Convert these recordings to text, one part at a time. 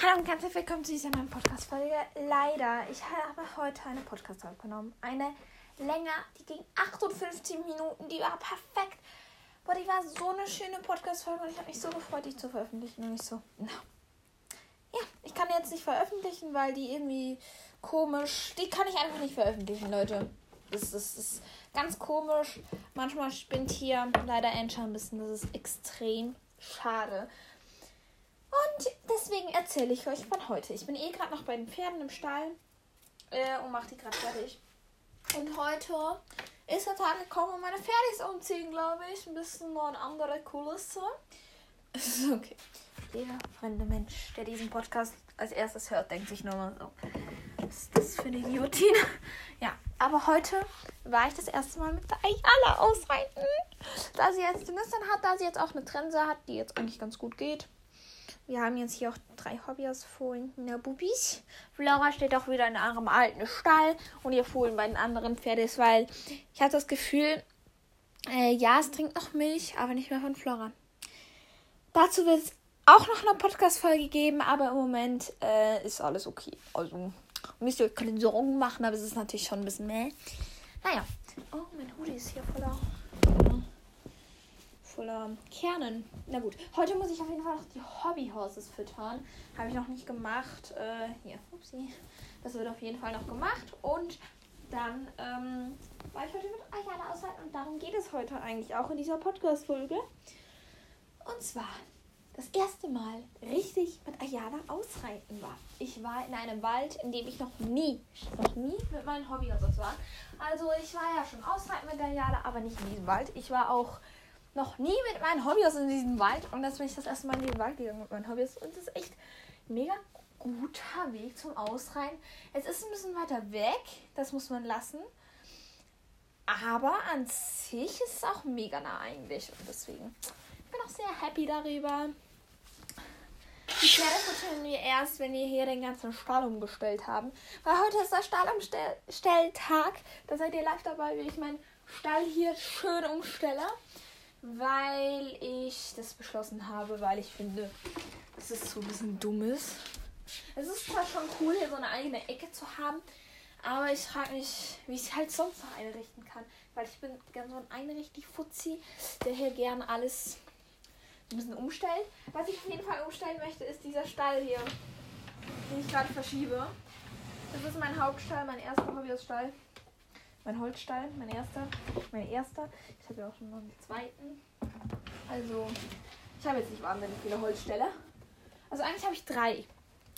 Hallo und ganz herzlich willkommen zu dieser neuen Podcast-Folge. Leider, ich habe heute eine Podcast aufgenommen. Eine länger, die ging 58 Minuten, die war perfekt. Boah, die war so eine schöne Podcast-Folge und ich habe mich so gefreut, die zu veröffentlichen. Und ich so, no. Ja, ich kann jetzt nicht veröffentlichen, weil die irgendwie komisch. Die kann ich einfach nicht veröffentlichen, Leute. Das, das ist ganz komisch. Manchmal spinnt hier leider Anchor ein bisschen. Das ist extrem schade. Und deswegen erzähle ich euch von heute. Ich bin eh gerade noch bei den Pferden im Stall äh, und mache die gerade fertig. Und heute ist der Tag gekommen, wo meine Pferde umziehen, glaube ich. Ein bisschen nur eine andere Kulisse. okay. Jeder fremde Mensch, der diesen Podcast als erstes hört, denkt sich nur mal so. Was ist das für eine Idiotin? Ja, aber heute war ich das erste Mal mit der Ayala ausreiten. Da sie jetzt die Nüstern hat, da sie jetzt auch eine Trense hat, die jetzt eigentlich ganz gut geht. Wir haben jetzt hier auch drei Hobbyausfohlen. Na, Bubis. Flora steht auch wieder in einem alten Stall. Und ihr Fohlen bei den anderen Pferden ist, weil ich habe das Gefühl, äh, ja, es trinkt noch Milch, aber nicht mehr von Flora. Dazu wird es auch noch eine Podcast-Folge geben, aber im Moment äh, ist alles okay. Also müsst ihr euch keine Sorgen machen, aber es ist natürlich schon ein bisschen mehr. Naja. Oh, mein Hoodie ist hier voller voller Kernen. Na gut, heute muss ich auf jeden Fall noch die Hobbyhorses füttern. Habe ich noch nicht gemacht. Äh, hier, upsie. Das wird auf jeden Fall noch gemacht. Und dann ähm, war ich heute mit Ayala aushalten und darum geht es heute eigentlich auch in dieser Podcast-Folge. Und zwar das erste Mal richtig mit Ayala ausreiten war. Ich war in einem Wald, in dem ich noch nie, noch nie mit meinen Hobbyhorses war. Also ich war ja schon ausreiten mit Ayala, aber nicht in diesem Wald. Ich war auch noch nie mit meinen Hobbys in diesem Wald. Und jetzt bin ich das erste Mal in den Wald gegangen mit meinen Hobbys. Und das ist echt mega guter Weg zum Ausreiten. Es ist ein bisschen weiter weg, das muss man lassen. Aber an sich ist es auch mega nah eigentlich. Und deswegen ich bin auch sehr happy darüber. Die Pferde futtern wir erst, wenn wir hier den ganzen Stall umgestellt haben. Weil heute ist der Stallumstelltag. Da seid ihr live dabei, wie ich meinen Stall hier schön umstelle weil ich das beschlossen habe, weil ich finde, es so ein bisschen dumm ist. Es ist zwar schon cool, hier so eine eigene Ecke zu haben, aber ich frage mich, wie ich es halt sonst noch einrichten kann. Weil ich bin ganz so ein einrichtig Fuzzi, der hier gerne alles ein bisschen umstellt. Was ich auf jeden Fall umstellen möchte, ist dieser Stall hier, den ich gerade verschiebe. Das ist mein Hauptstall, mein erster Hobbyhausstall. Mein Holzstall, mein erster. Mein erster. Ich habe ja auch schon noch einen zweiten. Also, ich habe jetzt nicht wahnsinnig viele Holzställe. Also eigentlich habe ich drei.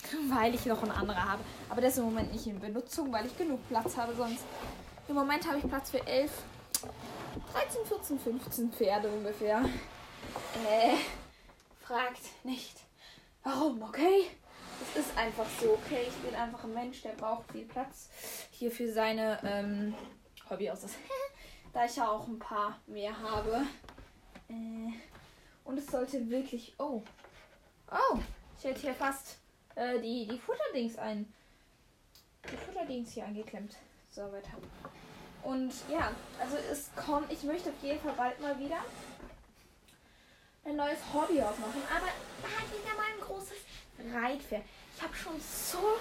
Weil ich noch einen anderen habe. Aber der ist im Moment nicht in Benutzung, weil ich genug Platz habe. Sonst im Moment habe ich Platz für 11, 13, 14, 15 Pferde ungefähr. Äh, fragt nicht warum, okay? Es ist einfach so, okay? Ich bin einfach ein Mensch, der braucht viel Platz hier für seine ähm, Hobby aus. da ich ja auch ein paar mehr habe. Äh, und es sollte wirklich. Oh. Oh! Ich hätte hier fast äh, die, die Futterdings ein. Die Futterdings hier angeklemmt. So, weiter. Und ja, also es kommt. Ich möchte auf jeden Fall bald mal wieder ein neues Hobby aufmachen. Aber hat wieder mal ein großes Reitpferd. Ich habe schon so.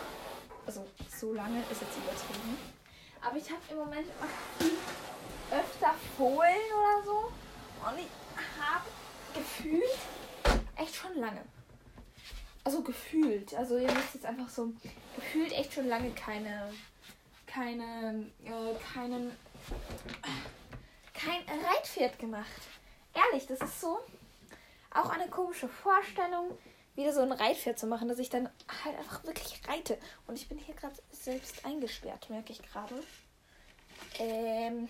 Also, so lange ist jetzt übertrieben aber ich habe im Moment öfter Fohlen oder so. Und ich habe gefühlt echt schon lange. Also gefühlt. Also ihr müsst jetzt einfach so gefühlt echt schon lange keine keine äh, keinen kein Reitpferd gemacht. Ehrlich, das ist so auch eine komische Vorstellung wieder so ein Reitpferd zu machen, dass ich dann halt einfach wirklich reite. Und ich bin hier gerade selbst eingesperrt, merke ich gerade. Ähm,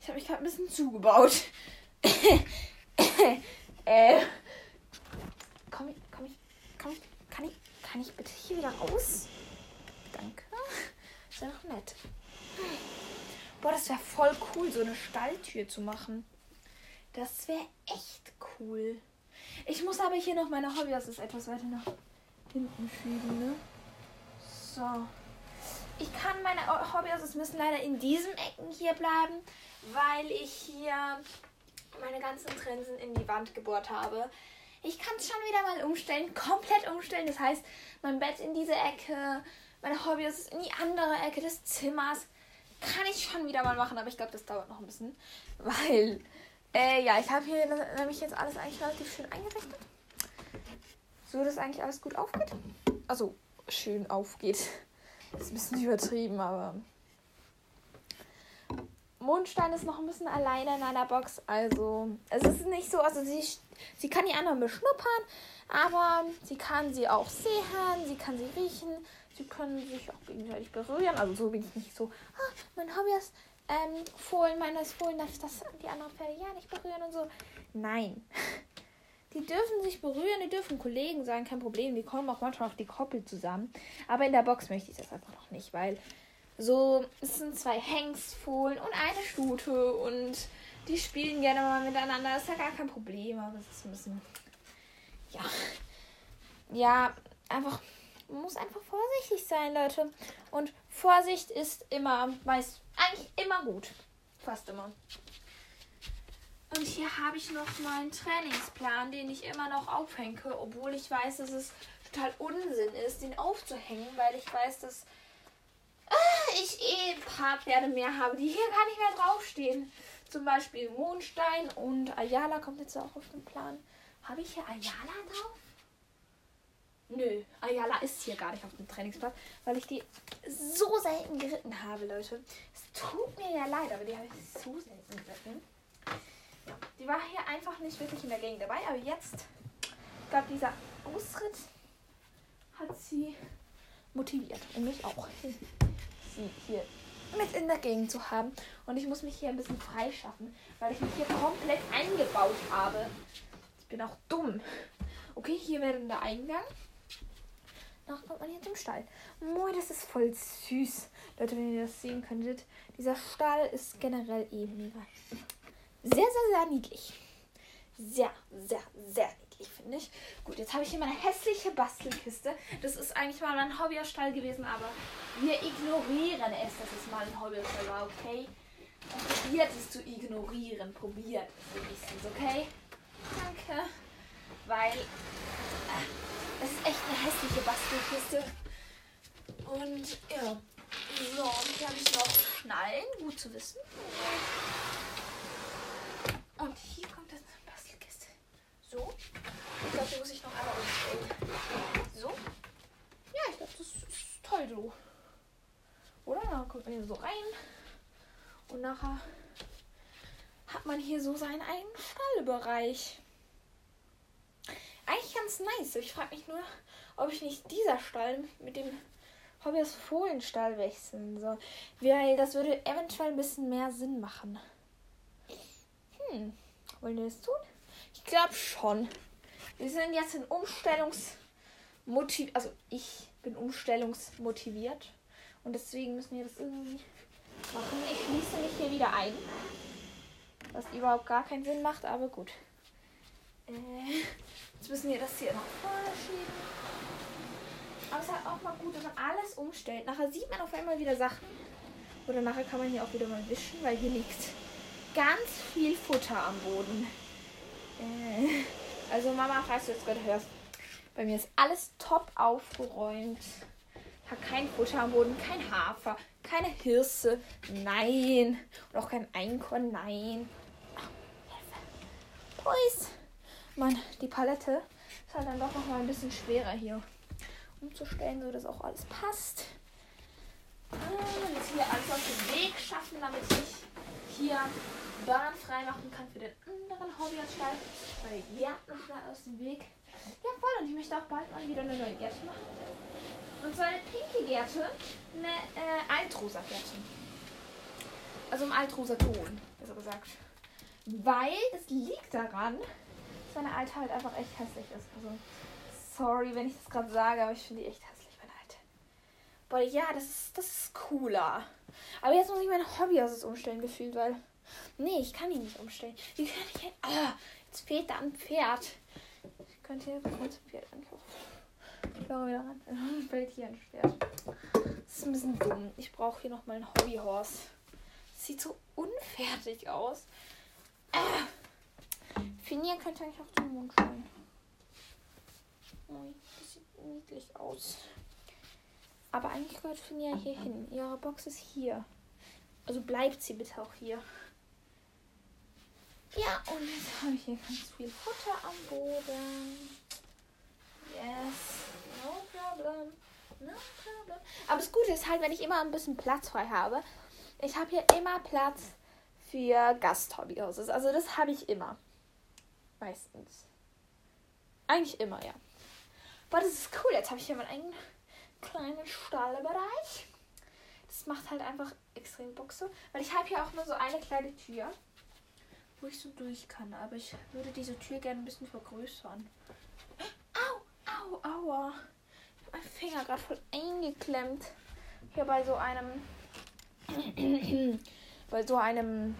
ich habe mich gerade ein bisschen zugebaut. äh, komm ich, komm ich, komm ich, kann ich, kann ich bitte hier wieder raus? Danke. Ist ja noch nett. Boah, das wäre voll cool, so eine Stalltür zu machen. Das wäre echt cool. Ich muss aber hier noch meine Hobby, das ist etwas weiter nach hinten schieben, ne? So. Ich kann meine Hobbys, müssen leider in diesen Ecken hier bleiben, weil ich hier meine ganzen Trensen in die Wand gebohrt habe. Ich kann es schon wieder mal umstellen, komplett umstellen. Das heißt, mein Bett in diese Ecke, meine Hobbys in die andere Ecke des Zimmers. Kann ich schon wieder mal machen, aber ich glaube, das dauert noch ein bisschen. Weil, äh, ja, ich habe hier nämlich jetzt alles eigentlich relativ schön eingerichtet. So, dass eigentlich alles gut aufgeht. Also, schön aufgeht. Ist ein bisschen übertrieben, aber Mondstein ist noch ein bisschen alleine in einer Box. Also es ist nicht so, also sie, sie kann die anderen beschnuppern, aber sie kann sie auch sehen, sie kann sie riechen, sie können sich auch gegenseitig berühren. Also so bin ich nicht so, ah, mein Hobby ist ähm, Fohlen, meines Fohlen darf ich das die anderen Pferde ja nicht berühren und so. Nein. Die dürfen sich berühren, die dürfen Kollegen sein, kein Problem. Die kommen auch manchmal auf die Koppel zusammen. Aber in der Box möchte ich das einfach noch nicht, weil so, es sind zwei Hengstfohlen und eine Stute und die spielen gerne mal miteinander. Ist ja gar kein Problem, aber es ist ein bisschen. Ja. Ja, einfach. Man muss einfach vorsichtig sein, Leute. Und Vorsicht ist immer, weiß, eigentlich immer gut. Fast immer. Und hier habe ich noch meinen Trainingsplan, den ich immer noch aufhänge, obwohl ich weiß, dass es total Unsinn ist, den aufzuhängen, weil ich weiß, dass Ah, ich eh ein paar Pferde mehr habe, die hier gar nicht mehr draufstehen. Zum Beispiel Mondstein und Ayala kommt jetzt auch auf den Plan. Habe ich hier Ayala drauf? Nö, Ayala ist hier gar nicht auf dem Trainingsplatz, weil ich die so selten geritten habe, Leute. Es tut mir ja leid, aber die habe ich so selten geritten. Ja, die war hier einfach nicht wirklich in der Gegend dabei, aber jetzt, ich glaube, dieser Ausritt hat sie motiviert und mich auch sie hier mit in der Gegend zu haben. Und ich muss mich hier ein bisschen freischaffen, weil ich mich hier komplett eingebaut habe. Ich bin auch dumm. Okay, hier wäre der Eingang. Danach kommt man hier zum Stall. Moin, das ist voll süß. Leute, wenn ihr das sehen könntet. Dieser Stall ist generell eben mega. Sehr, sehr, sehr niedlich. Sehr, sehr, sehr niedlich finde ich. Gut, jetzt habe ich hier meine hässliche Bastelkiste. Das ist eigentlich mal mein Hobbyerstall gewesen, aber wir ignorieren es, dass es mal ein Hobbyerstall war, okay? Und probiert es zu ignorieren. Probiert es wenigstens, okay? Danke. Weil äh, es ist echt eine hässliche Bastelkiste. Und ja. So, und hier habe ich noch Schnallen. Gut zu wissen. Und hier kommt das Bastelkiste. So. Ich glaube, die muss ich noch einmal umstellen. So. Ja, ich glaube, das ist toll so. Oder? Dann kommt man hier so rein. Und nachher hat man hier so seinen eigenen Stallbereich. Eigentlich ganz nice. Ich frage mich nur, ob ich nicht dieser Stall mit dem Hobbyers Fohlenstall wechseln soll. Weil das würde eventuell ein bisschen mehr Sinn machen. Hm. Wollen wir das tun? Ich glaube schon. Wir sind jetzt in Umstellungsmotiv. Also ich bin umstellungsmotiviert. Und deswegen müssen wir das irgendwie machen. Ich schließe mich hier wieder ein. Was überhaupt gar keinen Sinn macht, aber gut. Äh, jetzt müssen wir das hier noch vorne schieben. Aber es ist halt auch mal gut, wenn man alles umstellt. Nachher sieht man auf einmal wieder Sachen. Oder nachher kann man hier auch wieder mal wischen, weil hier liegt ganz viel Futter am Boden. Äh. Also Mama, falls du jetzt gerade hörst, bei mir ist alles top aufgeräumt. Hat kein Futter am Boden, kein Hafer, keine Hirse, nein. Und auch kein Einkorn, nein. Boys. Mann, die Palette ist halt dann doch noch mal ein bisschen schwerer hier umzustellen, so dass auch alles passt. Ah, jetzt hier auf den Weg schaffen, damit ich hier Bahn frei machen kann für den anderen Hobbyerstall, weil die Gärten schnell aus dem Weg. Ja, voll. Und ich möchte auch bald mal wieder eine neue Gärte machen. Und zwar eine pinke Gärte, eine äh, altrosa Gärte. Also im altrosa Ton, besser gesagt. Weil es liegt daran, meine alte halt einfach echt hässlich ist. Also, sorry, wenn ich das gerade sage, aber ich finde die echt hässlich, meine alte. Boah, ja, das ist, das ist cooler. Aber jetzt muss ich meine Hobby umstellen gefühlt, weil Nee, ich kann ihn nicht umstellen. Wie kann ich. Ah, jetzt fehlt da ein Pferd. Ich könnte hier kurz ein Pferd ankaufen. Ich fahre wieder ran. Fällt hier ein Pferd. Das ist ein bisschen dumm. Ich brauche hier noch mal ein Hobbyhorse. Sieht so unfertig aus. Ah. Finja könnte eigentlich auch zum Mond stellen. Das sieht niedlich aus. Aber eigentlich gehört Finja hier hin. Ihre Box ist hier. Also bleibt sie bitte auch hier. Ja, und jetzt habe ich hier ganz viel Futter am Boden. Yes, no problem. No problem. Aber das Gute ist halt, wenn ich immer ein bisschen Platz frei habe, ich habe hier immer Platz für Gasthobbyhouses. Also das habe ich immer. Meistens. Eigentlich immer, ja. Aber das ist cool. Jetzt habe ich hier meinen eigenen kleinen Stallbereich. Das macht halt einfach extrem Bock so. Weil ich habe hier auch nur so eine kleine Tür, wo ich so durch kann. Aber ich würde diese Tür gerne ein bisschen vergrößern. Au, au, aua. Ich habe meinen Finger gerade voll eingeklemmt. Hier bei so einem. bei so einem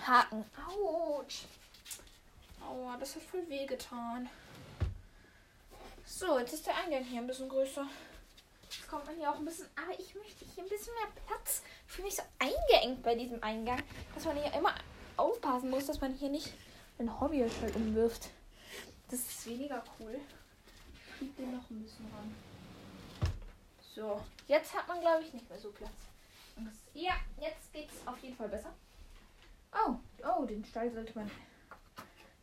Haken. Autsch. Aua, das hat voll weh getan. So, jetzt ist der Eingang hier ein bisschen größer. Jetzt kommt man hier auch ein bisschen. Aber ich möchte hier ein bisschen mehr Platz. Ich fühle mich so eingeengt bei diesem Eingang, dass man hier immer aufpassen muss, dass man hier nicht ein Hobby halt umwirft. Das ist weniger cool. Ich schieb den noch ein bisschen ran. So, jetzt hat man, glaube ich, nicht mehr so Platz. Ja, jetzt geht's auf jeden Fall besser. Oh, oh, den Stall sollte man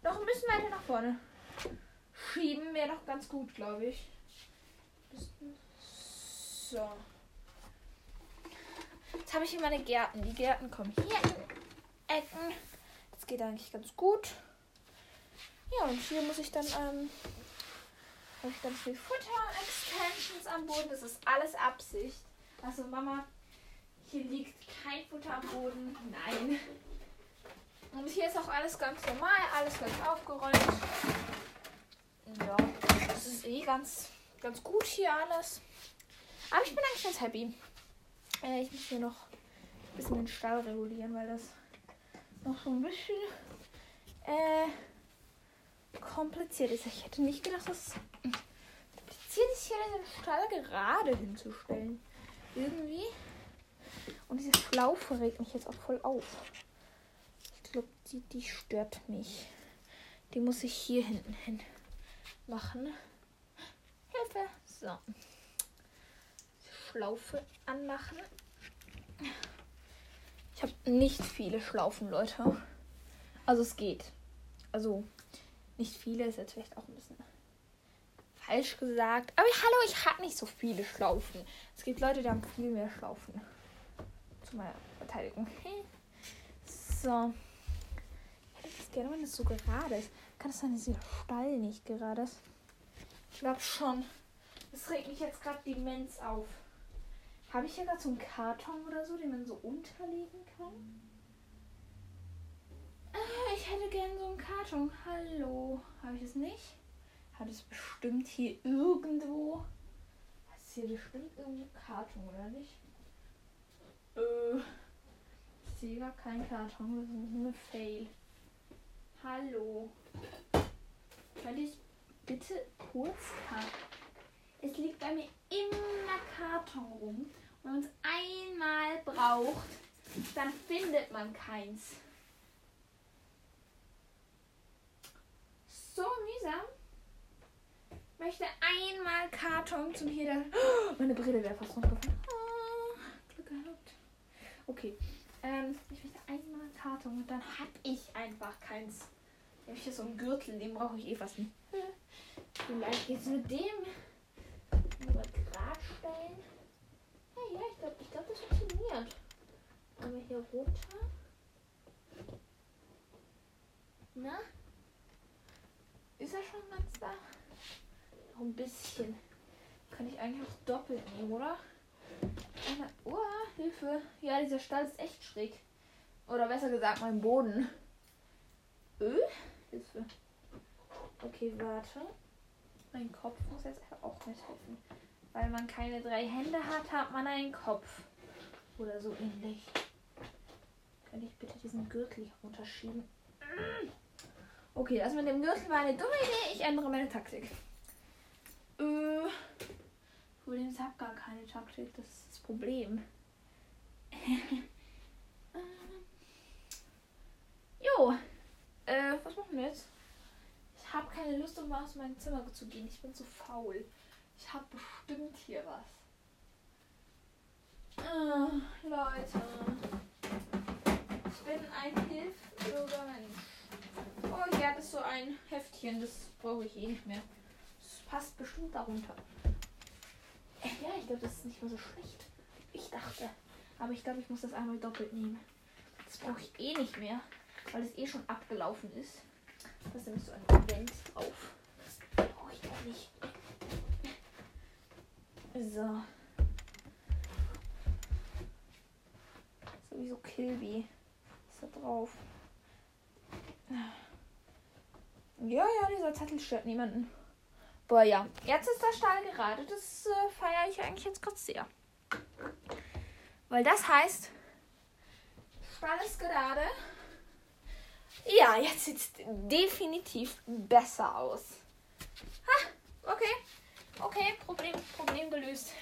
noch ein bisschen weiter nach vorne schieben. Wäre noch ganz gut, glaube ich. So. Jetzt habe ich hier meine Gärten. Die Gärten kommen hier in Ecken. Das geht eigentlich ganz gut. Ja, und hier muss ich dann, ähm, habe ich ganz viel Futter-Extensions am Boden. Das ist alles Absicht. Also Mama, hier liegt kein Futter am Boden. Nein. Und hier ist auch alles ganz normal, alles ganz aufgeräumt. Ja, das ist eh ganz, ganz gut hier alles. Aber ich bin eigentlich ganz happy. Äh, ich muss hier noch ein bisschen den Stall regulieren, weil das noch so ein bisschen äh, kompliziert ist. Ich hätte nicht gedacht, dass es kompliziert ist, hier den Stall gerade hinzustellen. Irgendwie. Und diese Schlaufe regt mich jetzt auch voll auf glaube, die, die stört mich. Die muss ich hier hinten hin machen. Hilfe. So. Schlaufe anmachen. Ich habe nicht viele Schlaufen, Leute. Also es geht. Also nicht viele ist jetzt vielleicht auch ein bisschen falsch gesagt. Aber hallo, ich habe nicht so viele Schlaufen. Es gibt Leute, die haben viel mehr Schlaufen. Zu meiner Verteidigung. So gerne, wenn es so gerade ist. Kann es sein, dass der Stall nicht gerade ist? Ich glaube schon. Das regt mich jetzt gerade immens auf. Habe ich hier gerade so einen Karton oder so, den man so unterlegen kann? Ah, ich hätte gerne so einen Karton. Hallo. Habe ich es nicht? Hat es bestimmt hier irgendwo. Hat es hier bestimmt irgendeinen Karton, oder nicht? Äh. Ich sehe gar keinen Karton. Das ist nur ein Fail. Hallo. Könnte ich bitte kurz? Es liegt bei mir immer Karton rum. Und wenn man es einmal braucht, dann findet man keins. So mühsam. Ich möchte einmal Karton zum hier. Oh, meine Brille wäre fast runtergefallen. Oh, Glück gehabt. Okay. Ähm, ich möchte einmal Karton und dann hab ich einfach keins. Ich habe hier so einen Gürtel, den brauche ich eh fast nicht. Vielleicht geht es mit dem über Grad stellen. Ja, ja, ich glaube, ich glaub, das funktioniert. Aber hier runter. Na? Ist er schon ganz da? Noch ein bisschen. Kann ich eigentlich auch doppelt nehmen, oder? Eine, oh, Hilfe. Ja, dieser Stall ist echt schräg. Oder besser gesagt, mein Boden. Öh? Hilfe. Okay, warte. Mein Kopf muss jetzt auch mithelfen. Weil man keine drei Hände hat, hat man einen Kopf. Oder so ähnlich. Könnte ich bitte diesen Gürtel runterschieben? Okay, das mit dem Gürtel war eine dumme Idee. Ich ändere meine Taktik. Äh, Problem ich habe gar keine Taktik. Das ist das Problem. Ähm. jo. Äh, was machen wir jetzt? Ich habe keine Lust, um aus meinem Zimmer zu gehen. Ich bin zu faul. Ich habe bestimmt hier was. Ah, Leute. Ich bin ein hilfloser Mensch. Oh, hier hat es so ein Heftchen. Das brauche ich eh nicht mehr. Das passt bestimmt darunter. Äh, ja, ich glaube, das ist nicht mehr so schlecht. Ich dachte. Aber ich glaube, ich muss das einmal doppelt nehmen. Das brauche ich eh nicht mehr, weil es eh schon abgelaufen ist. Da ist nämlich so ein Event. Das brauche ich auch nicht. So. Sowieso Kilby. Ist da drauf. Ja, ja, dieser Zettel stört niemanden. Boah, ja. Jetzt ist der Stall gerade. Das äh, feiere ich eigentlich jetzt kurz sehr. Weil das heißt, Stall ist gerade. Ja, jetzt sieht es definitiv besser aus. Ha, okay. Okay, Problem, Problem gelöst.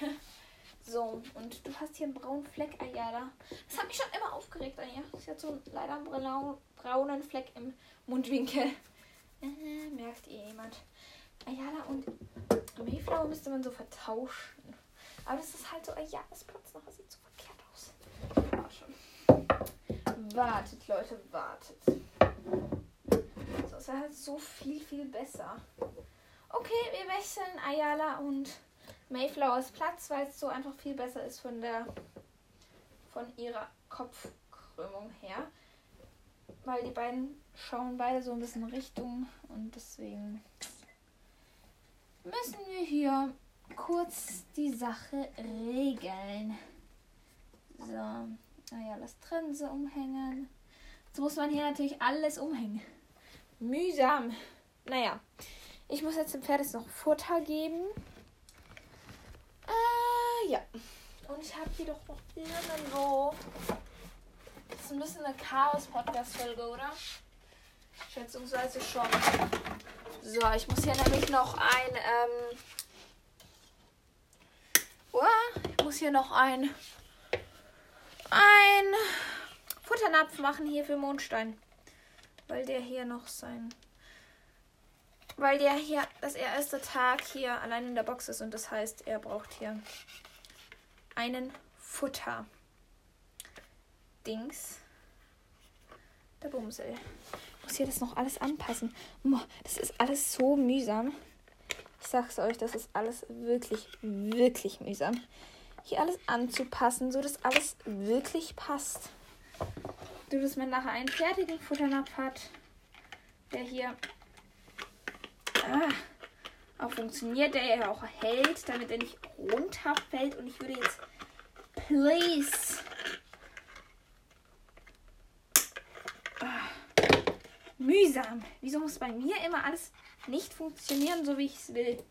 So, und du hast hier einen braunen Fleck, Ayala. Das hat mich schon immer aufgeregt, Anja. Sie hat so leider einen braunen Fleck im Mundwinkel. Äh, merkt ihr jemand? Ayala und Mayflower müsste man so vertauschen. Aber das ist halt so, ja, das Platz nachher sieht so verkehrt aus. War schon. Wartet, Leute, wartet. So, es wäre halt so viel, viel besser. Okay, wir wechseln Ayala und Mayflowers Platz, weil es so einfach viel besser ist von der von ihrer Kopfkrümmung her. Weil die beiden schauen beide so ein bisschen Richtung und deswegen müssen wir hier kurz die Sache regeln. So, naja, das Trense umhängen. Jetzt muss man hier natürlich alles umhängen. Mühsam. Naja, ich muss jetzt dem Pferd jetzt noch Futter geben. Äh, ja. Und ich habe hier doch noch irgendwo. Das ist ein bisschen eine Chaos-Podcast-Folge, oder? Schätzungsweise schon. So, ich muss hier nämlich noch ein. Ähm, ich muss hier noch ein. Ein Futternapf machen hier für Mondstein. Weil der hier noch sein weil der hier das erste Tag hier allein in der Box ist und das heißt, er braucht hier einen Futter. Dings. Der Bumsel. Ich muss hier das noch alles anpassen. Das ist alles so mühsam. Ich sag's euch, das ist alles wirklich, wirklich mühsam. Hier alles anzupassen, so dass alles wirklich passt. Du, dass man nachher einen fertigen Futternapf hat, der hier ah, auch funktioniert, der ja auch hält, damit er nicht runterfällt. Und ich würde jetzt, please, ah, mühsam. Wieso muss bei mir immer alles nicht funktionieren, so wie ich es will?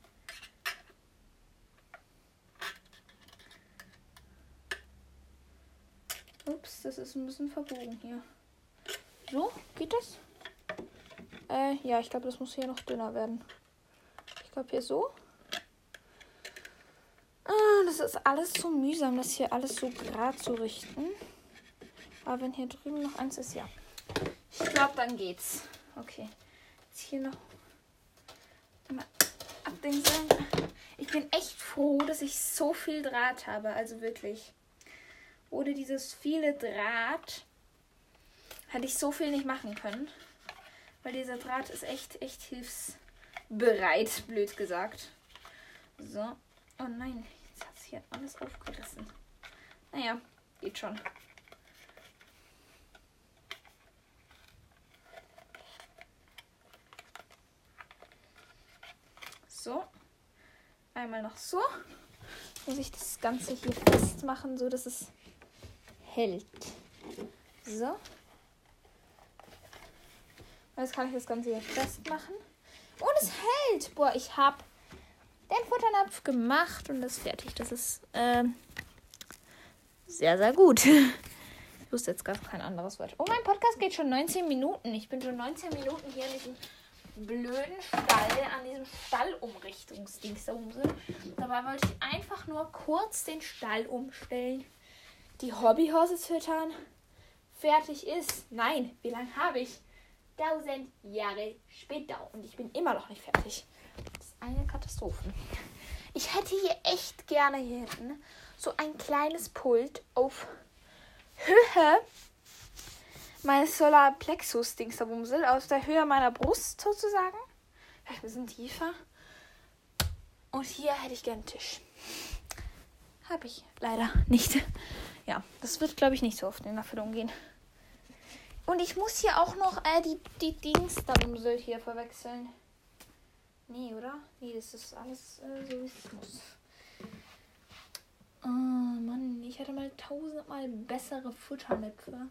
Ups, das ist ein bisschen verbogen hier. So, geht das? Äh, ja, ich glaube, das muss hier noch dünner werden. Ich glaube, hier so. Ah, das ist alles so mühsam, das hier alles so gerade zu richten. Aber wenn hier drüben noch eins ist, ja. Ich glaube, dann geht's. Okay. Jetzt hier noch mal abdingseln. Ich bin echt froh, dass ich so viel Draht habe. Also wirklich. Ohne dieses viele Draht hätte ich so viel nicht machen können. Weil dieser Draht ist echt, echt hilfsbereit, blöd gesagt. So. Oh nein, jetzt hat es hier alles aufgerissen. Naja, geht schon. So. Einmal noch so. Muss ich das Ganze hier festmachen, so dass es hält. So. Jetzt kann ich das Ganze hier festmachen. Und es hält. Boah, ich habe den Futternapf gemacht und das fertig. Das ist äh, sehr, sehr gut. Ich wusste jetzt gar kein anderes Wort. Oh, mein Podcast geht schon 19 Minuten. Ich bin schon 19 Minuten hier in diesem blöden Stall, an diesem Stallumrichtungsdings da oben. Dabei wollte ich einfach nur kurz den Stall umstellen. Die Hobbyhorses füttern. Fertig ist. Nein, wie lange habe ich? tausend Jahre später und ich bin immer noch nicht fertig. Das ist eine Katastrophe. Ich hätte hier echt gerne hier hinten so ein kleines Pult auf Höhe meines Solarplexus-Dingsabumsel, aus der Höhe meiner Brust sozusagen. Vielleicht ein bisschen tiefer. Und hier hätte ich gerne einen Tisch. Habe ich leider nicht. Ja, das wird, glaube ich, nicht so oft in Erfüllung gehen. Und ich muss hier auch noch äh, die, die Dingsdamsel hier verwechseln. Nee, oder? Nee, das ist alles äh, so, wie es muss. Oh Mann, ich hätte mal tausendmal bessere Futternäpfe.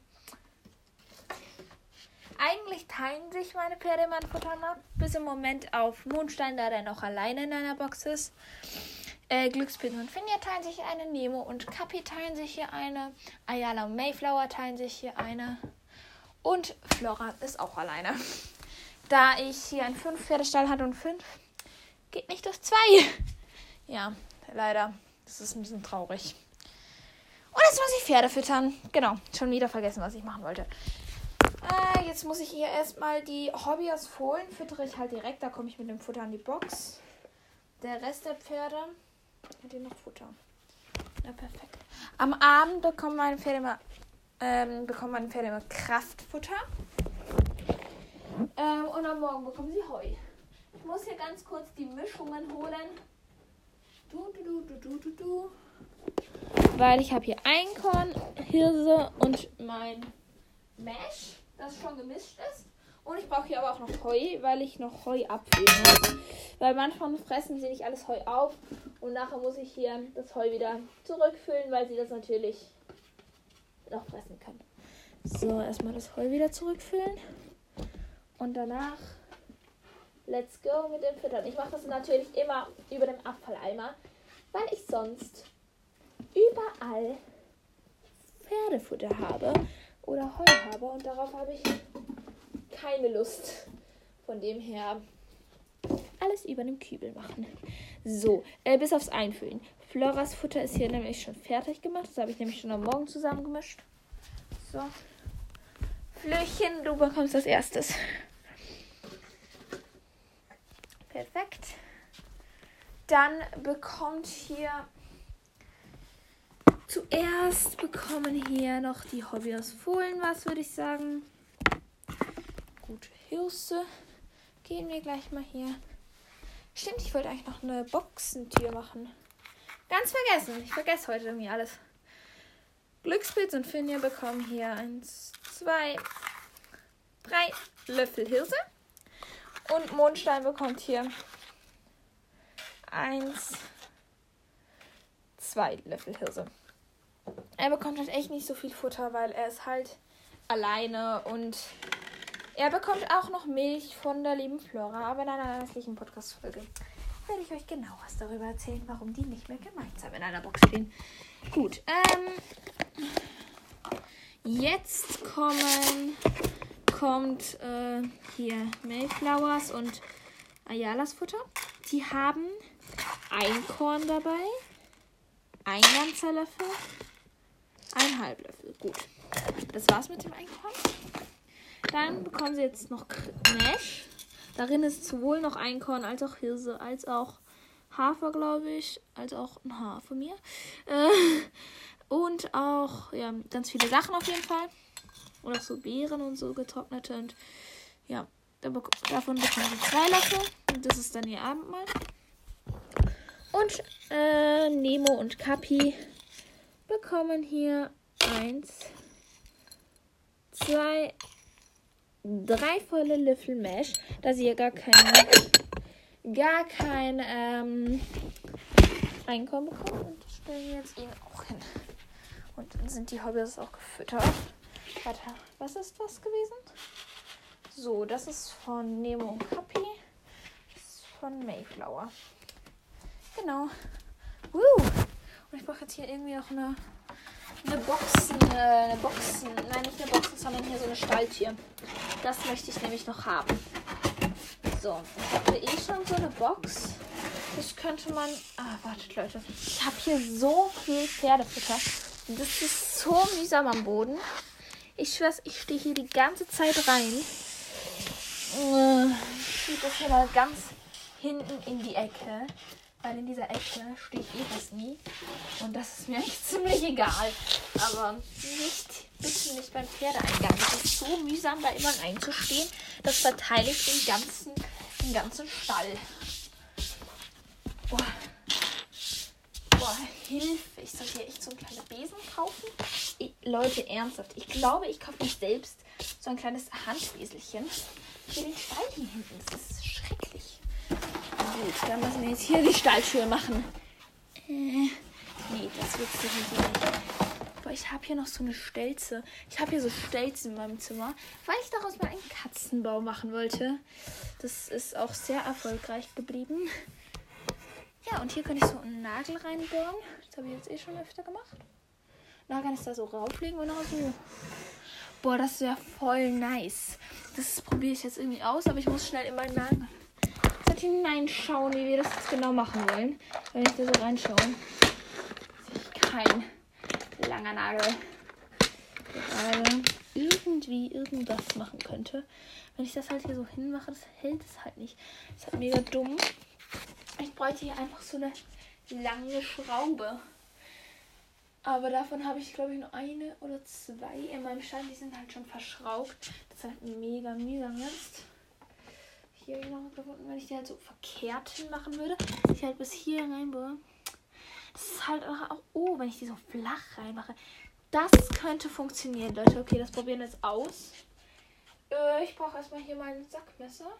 Eigentlich teilen sich meine Pferde mein Futternapf bis im Moment auf Mondstein, da der noch alleine in einer Box ist. Äh, Glückspilz und Finja teilen sich eine, Nemo und Kapi teilen sich hier eine, Ayala und Mayflower teilen sich hier eine und Flora ist auch alleine. Da ich hier einen 5 Pferdestall hatte und 5, geht nicht auf 2. Ja, leider. Das ist ein bisschen traurig. Und jetzt muss ich Pferde füttern. Genau, schon wieder vergessen, was ich machen wollte. Äh, jetzt muss ich hier erstmal die Hobbys Fohlen füttere ich halt direkt. Da komme ich mit dem Futter an die Box. Der Rest der Pferde hat noch Futter. Na perfekt. Am Abend bekommen meine Pferde immer, ähm, bekommen meine Pferde immer Kraftfutter. Ähm, und am Morgen bekommen sie Heu. Ich muss hier ganz kurz die Mischungen holen. Du, du, du, du, du, du, du. Weil ich habe hier Einkorn, Hirse und mein Mesh, das schon gemischt ist. Und ich brauche hier aber auch noch Heu, weil ich noch Heu abfüllen muss. Weil manchmal fressen sie nicht alles Heu auf. Und nachher muss ich hier das Heu wieder zurückfüllen, weil sie das natürlich noch fressen können. So, erstmal das Heu wieder zurückfüllen. Und danach let's go mit dem Füttern. Ich mache das natürlich immer über dem Abfalleimer, weil ich sonst überall Pferdefutter habe oder Heu habe und darauf habe ich keine Lust. Von dem her alles über dem Kübel machen. So, äh, bis aufs Einfüllen. Floras Futter ist hier nämlich schon fertig gemacht. Das habe ich nämlich schon am Morgen zusammengemischt. So. Flöchen, du bekommst das erstes. Perfekt. Dann bekommt hier zuerst bekommen hier noch die Hobby aus Fohlen was, würde ich sagen. Gut, Hirse. Gehen wir gleich mal hier. Stimmt, ich wollte eigentlich noch eine Boxentür machen. Ganz vergessen. Ich vergesse heute irgendwie alles. Glückspilz und Finja bekommen hier eins, zwei, drei Löffel Hirse. Und Mondstein bekommt hier eins, zwei Löffel Hirse. Er bekommt halt echt nicht so viel Futter, weil er ist halt alleine und er bekommt auch noch Milch von der lieben Flora, aber in einer restlichen Podcast-Folge werde ich euch genau was darüber erzählen, warum die nicht mehr gemeinsam in einer Box stehen. Gut, ähm, jetzt kommen, kommt äh, hier Mayflowers und Ayalas Futter. Die haben ein Korn dabei, ein ganzer Löffel, ein Halblöffel. Gut, das war's mit dem Einkorn. Dann bekommen sie jetzt noch Mesh. Darin ist sowohl noch Einkorn als auch Hirse, als auch Hafer, glaube ich, als auch ein Haar von mir. Äh, und auch ja, ganz viele Sachen auf jeden Fall. Auch so Beeren und so getrocknete. Und ja, davon bekommen sie zwei Löffel. Und das ist dann ihr Abendmahl. Und äh, Nemo und Kapi bekommen hier eins, zwei, drei volle Löffel Mesh, da sie ja gar kein, gar kein ähm, Einkommen bekommen. Und stellen wir jetzt ihnen auch hin. Und dann sind die Hobbys auch gefüttert. Warte, was ist das gewesen? So, das ist von Nemo und Kapi. Das ist von Mayflower. Genau. Woo. Und ich brauche jetzt hier irgendwie noch eine, eine Boxen, äh, eine Boxen, nein, nicht eine Boxen, sondern hier so eine Stalltür. Das möchte ich nämlich noch haben. So, ich habe eh schon so eine Box. Das könnte man. Ah, wartet, Leute. Ich habe hier so viel Pferdefutter. Das ist so mühsam am Boden. Ich schwör's, ich stehe hier die ganze Zeit rein. Ich schiebe das hier mal ganz hinten in die Ecke. Weil in dieser Ecke steht eh was nie. Und das ist mir eigentlich ziemlich egal. Aber nicht, bitte nicht beim Pferdeeingang. Es ist so mühsam, da immer einzustehen. Das verteile ich den ganzen, den ganzen Stall. Boah. Boah, Hilfe. Ich soll hier echt so einen kleinen Besen kaufen. Ich, Leute, ernsthaft. Ich glaube, ich kaufe mich selbst so ein kleines Handbeselchen für den Stall hier hinten. Das ist schrecklich. Gut, dann müssen wir jetzt hier die Stalltür machen. Äh, nee, das wird du nicht. Boah, ich habe hier noch so eine Stelze. Ich habe hier so Stelzen in meinem Zimmer, weil ich daraus mal einen Katzenbau machen wollte. Das ist auch sehr erfolgreich geblieben. Ja, und hier kann ich so einen Nagel reinbohren. Das habe ich jetzt eh schon öfter gemacht. Da kann ich da so rauflegen und noch so. Boah, das wäre voll nice. Das probiere ich jetzt irgendwie aus, aber ich muss schnell in meinen Nagel hineinschauen, wie wir das jetzt genau machen wollen. Wenn ich da so reinschaue. Ist kein langer Nagel. Gerade irgendwie irgendwas machen könnte. Wenn ich das halt hier so hinmache, das hält es halt nicht. Das ist halt mega dumm. Ich bräuchte hier einfach so eine lange Schraube. Aber davon habe ich, glaube ich, nur eine oder zwei in meinem Stand. Die sind halt schon verschraubt. Das ist halt mega mühsam jetzt. Hier noch gefunden, wenn ich die halt so verkehrt hinmachen würde. Ich halt bis hier reinbohre. Das ist halt auch, oh, wenn ich die so flach reinmache. Das könnte funktionieren, Leute. Okay, das probieren wir jetzt aus. Äh, ich brauche erstmal hier mein Sackmesser.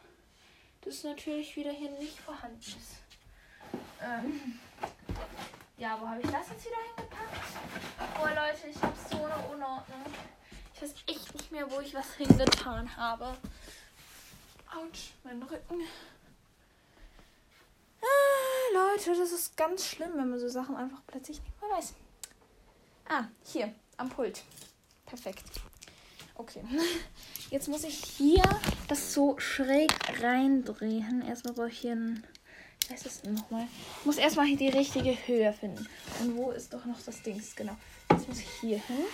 Das natürlich wieder hier nicht vorhanden ist. Ähm, ja, wo habe ich das jetzt wieder hingepackt? Oh Leute, ich habe so eine Unordnung. Ich weiß echt nicht mehr, wo ich was hingetan habe. Autsch, mein Rücken. Ah, Leute, das ist ganz schlimm, wenn man so Sachen einfach plötzlich nicht mehr weiß. Ah, hier, am Pult. Perfekt. Okay. Jetzt muss ich hier das so schräg reindrehen. Erstmal brauche ich hier ein heißt das nochmal? Ich muss erstmal die richtige Höhe finden. Und wo ist doch noch das Dings? Genau. Jetzt muss ich hier hin.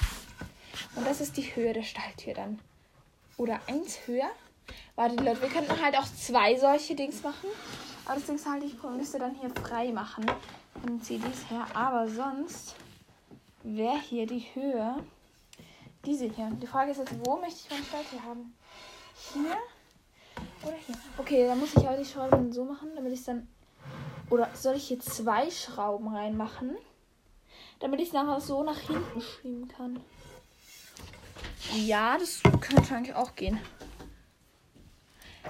Und das ist die Höhe der Stalltür dann. Oder eins höher. Warte, Leute, wir könnten halt auch zwei solche Dings machen. Aber das Ding halt, ich müsste dann hier frei machen. Von CDs her. Aber sonst wäre hier die Höhe diese hier. Die Frage ist jetzt, wo möchte ich meine Stalltür haben? Hier oder hier? Okay, dann muss ich auch die Schrauben so machen, damit ich es dann oder soll ich hier zwei Schrauben reinmachen? Damit ich es nachher so nach hinten schieben kann. Ja, das könnte eigentlich auch gehen.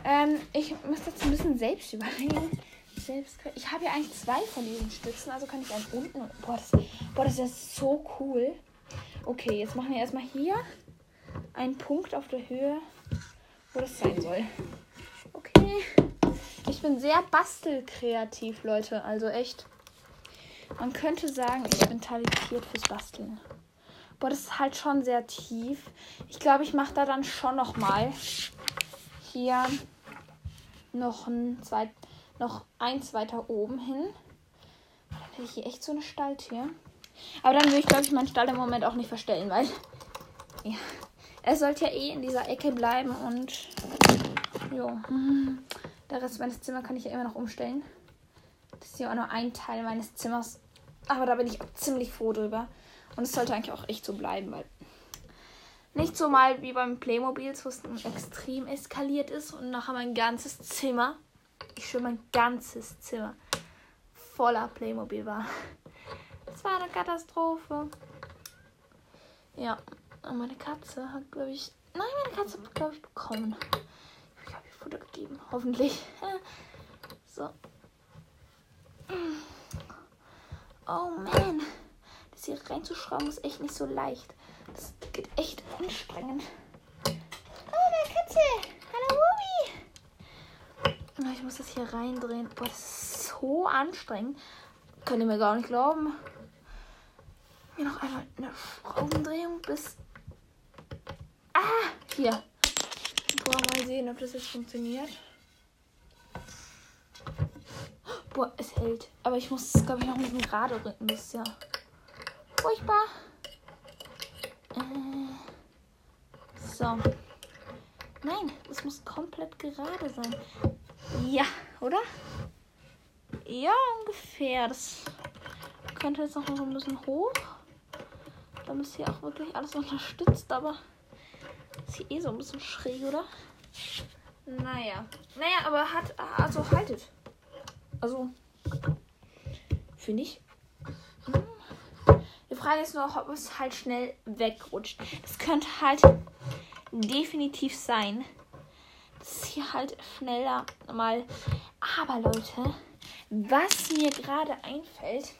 Ähm, ich muss jetzt ein bisschen selbst überlegen. Ich habe ja eigentlich zwei von diesen Stützen, also kann ich einen unten. Boah, das, boah, das ist so cool. Okay, jetzt machen wir erstmal hier einen Punkt auf der Höhe, wo das sein soll. Okay. Ich bin sehr bastelkreativ, Leute. Also echt. Man könnte sagen, ich bin talentiert fürs Basteln. Boah, das ist halt schon sehr tief. Ich glaube, ich mache da dann schon noch mal hier noch ein, zweit, noch eins weiter oben hin. Dann hätte ich hier echt so eine Stalltür. Aber dann würde ich, glaube ich, meinen Stall im Moment auch nicht verstellen, weil ja, er sollte ja eh in dieser Ecke bleiben und jo. Der Rest meines Zimmers kann ich ja immer noch umstellen. Das ist hier auch nur ein Teil meines Zimmers. Aber da bin ich auch ziemlich froh drüber. Und es sollte eigentlich auch echt so bleiben, weil nicht so mal wie beim Playmobil, wo es extrem eskaliert ist und nachher mein ganzes Zimmer, ich schwöre, mein ganzes Zimmer voller Playmobil war. Das war eine Katastrophe. Ja, und meine Katze hat, glaube ich, nein, meine Katze hat, glaube ich, bekommen. Futter gegeben. Hoffentlich. so. Oh man. Das hier reinzuschrauben ist echt nicht so leicht. Das geht echt anstrengend. Oh, meine Katze. Hallo, Ruby. Ich muss das hier reindrehen. Boah, das ist so anstrengend. Könnt ihr mir gar nicht glauben. Hier noch einmal eine Schraubendrehung bis. Ah, hier. Boah, mal sehen, ob das jetzt funktioniert. Boah, es hält. Aber ich muss es, glaube ich, noch ein bisschen gerade rücken. Das ist ja furchtbar. So. Nein, es muss komplett gerade sein. Ja, oder? Ja, ungefähr. Das könnte jetzt noch so ein bisschen hoch. Damit es hier auch wirklich alles unterstützt, aber ist hier eh so ein bisschen schräg, oder? Naja. Naja, aber hat. Also haltet. Also. Finde ich. Hm. Die Frage ist nur, ob es halt schnell wegrutscht. Das könnte halt definitiv sein. Das ist hier halt schneller mal. Aber Leute, was mir gerade einfällt,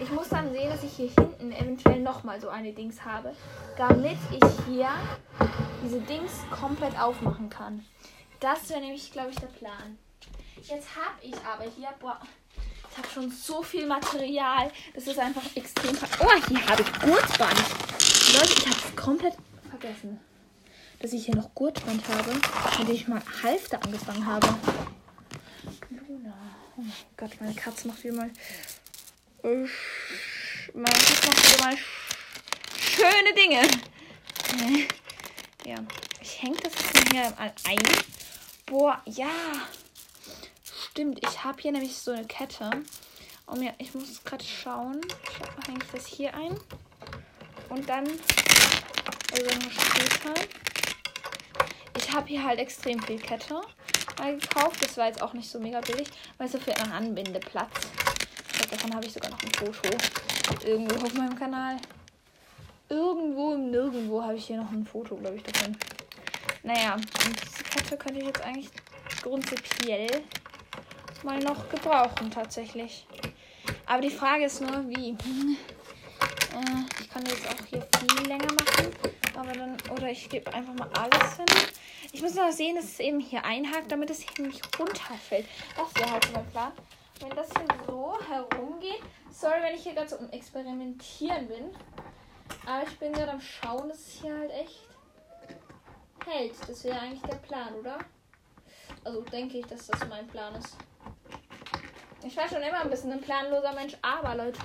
ich muss dann sehen, dass ich hier hinten eventuell nochmal so eine Dings habe, damit ich hier diese Dings komplett aufmachen kann. Das wäre nämlich, glaube ich, der Plan. Jetzt habe ich aber hier, boah, ich habe schon so viel Material. Das ist einfach extrem. Oh, hier habe ich Gurtband. Leute, ich habe es komplett vergessen, dass ich hier noch Gurtband habe, mit dem ich mal Halfter angefangen habe. Luna. Oh mein Gott, meine Katze macht wieder mal. Meine Katze macht wieder mal schöne Dinge. Ja. Ich hänge das jetzt hier mal ein. Boah, ja. Stimmt, ich habe hier nämlich so eine Kette. Und mir, ich muss gerade schauen. Ich hänge das hier ein. Und dann also später. Ich habe hier halt extrem viel Kette gekauft. Das war jetzt auch nicht so mega billig, weil es so für einen Anbindeplatz. Ich glaube, davon habe ich sogar noch ein Foto. Irgendwo auf meinem Kanal. Irgendwo im Nirgendwo habe ich hier noch ein Foto, glaube ich, davon. Naja, und diese Kette könnte ich jetzt eigentlich prinzipiell mal noch gebrauchen, tatsächlich. Aber die Frage ist nur, wie. Hm. Äh, ich kann jetzt auch hier viel länger machen. Aber dann, oder ich gebe einfach mal alles hin. Ich muss noch sehen, dass es eben hier einhakt, damit es hier nicht runterfällt. Das wäre halt mein Plan. Wenn das hier so herumgeht. Sorry, wenn ich hier gerade so am Experimentieren bin. Aber ich bin gerade am Schauen, dass es hier halt echt hält. Das wäre eigentlich der Plan, oder? Also denke ich, dass das mein Plan ist. Ich war schon immer ein bisschen ein planloser Mensch, aber Leute,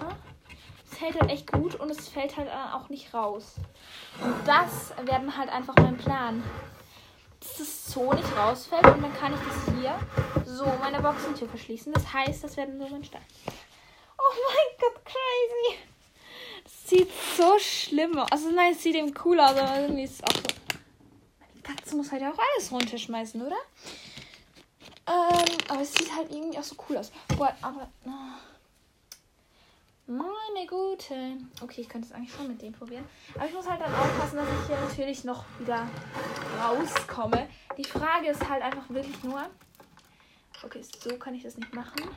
hält halt echt gut und es fällt halt auch nicht raus. Und das werden halt einfach mein Plan. Dass es so nicht rausfällt und dann kann ich das hier so meine Boxentür verschließen. Das heißt, das werden nur mein Stein. Oh mein Gott, crazy. Das sieht so schlimm aus. Also nein, es sieht eben cool aus, aber irgendwie ist es auch so. Die Katze muss halt ja auch alles runterschmeißen, oder? Ähm, aber es sieht halt irgendwie auch so cool aus. Boah, aber. Oh. Meine Gute. Okay, ich könnte es eigentlich schon mit dem probieren. Aber ich muss halt dann aufpassen, dass ich hier natürlich noch wieder rauskomme. Die Frage ist halt einfach wirklich nur. Okay, so kann ich das nicht machen.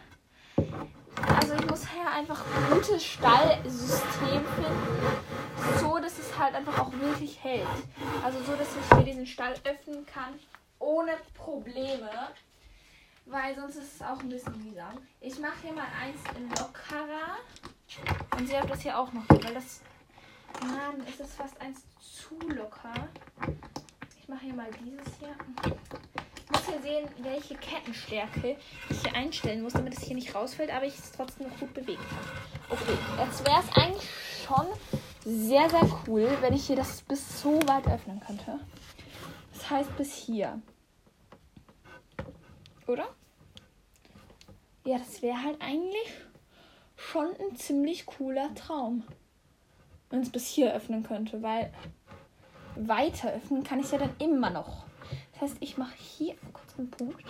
Also ich muss hier einfach ein gutes Stallsystem finden. So, dass es halt einfach auch wirklich hält. Also so, dass ich hier diesen Stall öffnen kann. Ohne Probleme. Weil sonst ist es auch ein bisschen mühsam. Ich mache hier mal eins in lockerer. Und sie hat das hier auch noch, weil das. Mann, ist das fast eins zu locker. Ich mache hier mal dieses hier. Ich muss hier sehen, welche Kettenstärke ich hier einstellen muss, damit es hier nicht rausfällt, aber ich es trotzdem noch gut bewegen kann. Okay, jetzt wäre es eigentlich schon sehr, sehr cool, wenn ich hier das bis so weit öffnen könnte. Das heißt bis hier. Oder? Ja, das wäre halt eigentlich schon ein ziemlich cooler Traum. Wenn es bis hier öffnen könnte, weil weiter öffnen kann ich ja dann immer noch. Das heißt, ich mache hier kurz einen Punkt.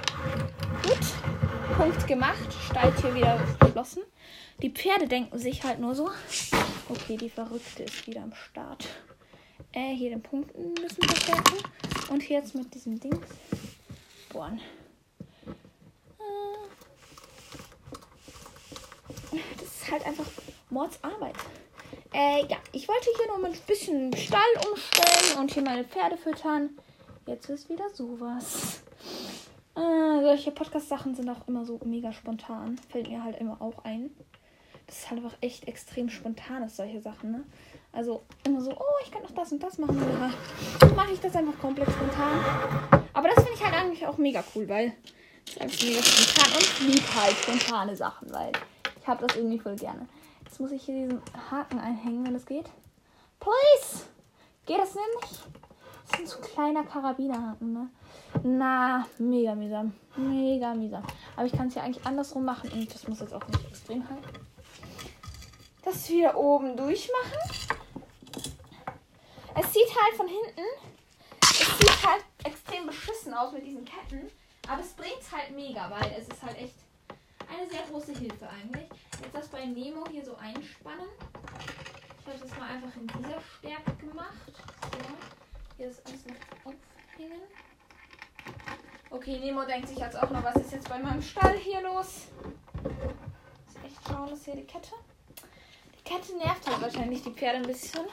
Gut. Punkt gemacht. Stalltür wieder geschlossen. Die Pferde denken sich halt nur so. Okay, die Verrückte ist wieder am Start. Äh, hier den Punkt müssen verstärken. Und jetzt mit diesem Ding bohren. Das ist halt einfach Mordsarbeit. Äh, ja, ich wollte hier mal ein bisschen Stall umstellen und hier meine Pferde füttern. Jetzt ist wieder sowas. Äh, solche Podcast-Sachen sind auch immer so mega spontan. Fällt mir halt immer auch ein. Das ist halt einfach echt extrem spontan, ist solche Sachen, ne? Also immer so, oh, ich kann noch das und das machen. Oder mache ich das einfach komplett spontan. Aber das finde ich halt eigentlich auch mega cool, weil es ist einfach mega spontan und ich liebe halt spontane Sachen, weil ich habe das irgendwie voll gerne. Jetzt muss ich hier diesen Haken einhängen, wenn das geht. Please! Geht das nämlich? Das ist ein so kleiner Karabinerhaken, ne? Na, mega mühsam. Mega mühsam. Aber ich kann es ja eigentlich andersrum machen und das muss jetzt auch nicht extrem halten. Das wieder oben durchmachen. Es sieht halt von hinten, es sieht halt extrem beschissen aus mit diesen Ketten. Aber es bringt es halt mega, weil es ist halt echt eine sehr große Hilfe eigentlich. Jetzt das bei Nemo hier so einspannen. Ich habe das mal einfach in dieser Stärke gemacht. So. Hier ist alles noch aufhängen. Okay, Nemo denkt sich jetzt auch noch, was ist jetzt bei meinem Stall hier los? Muss echt schauen, dass hier die Kette. Die Kette nervt halt wahrscheinlich die Pferde ein bisschen.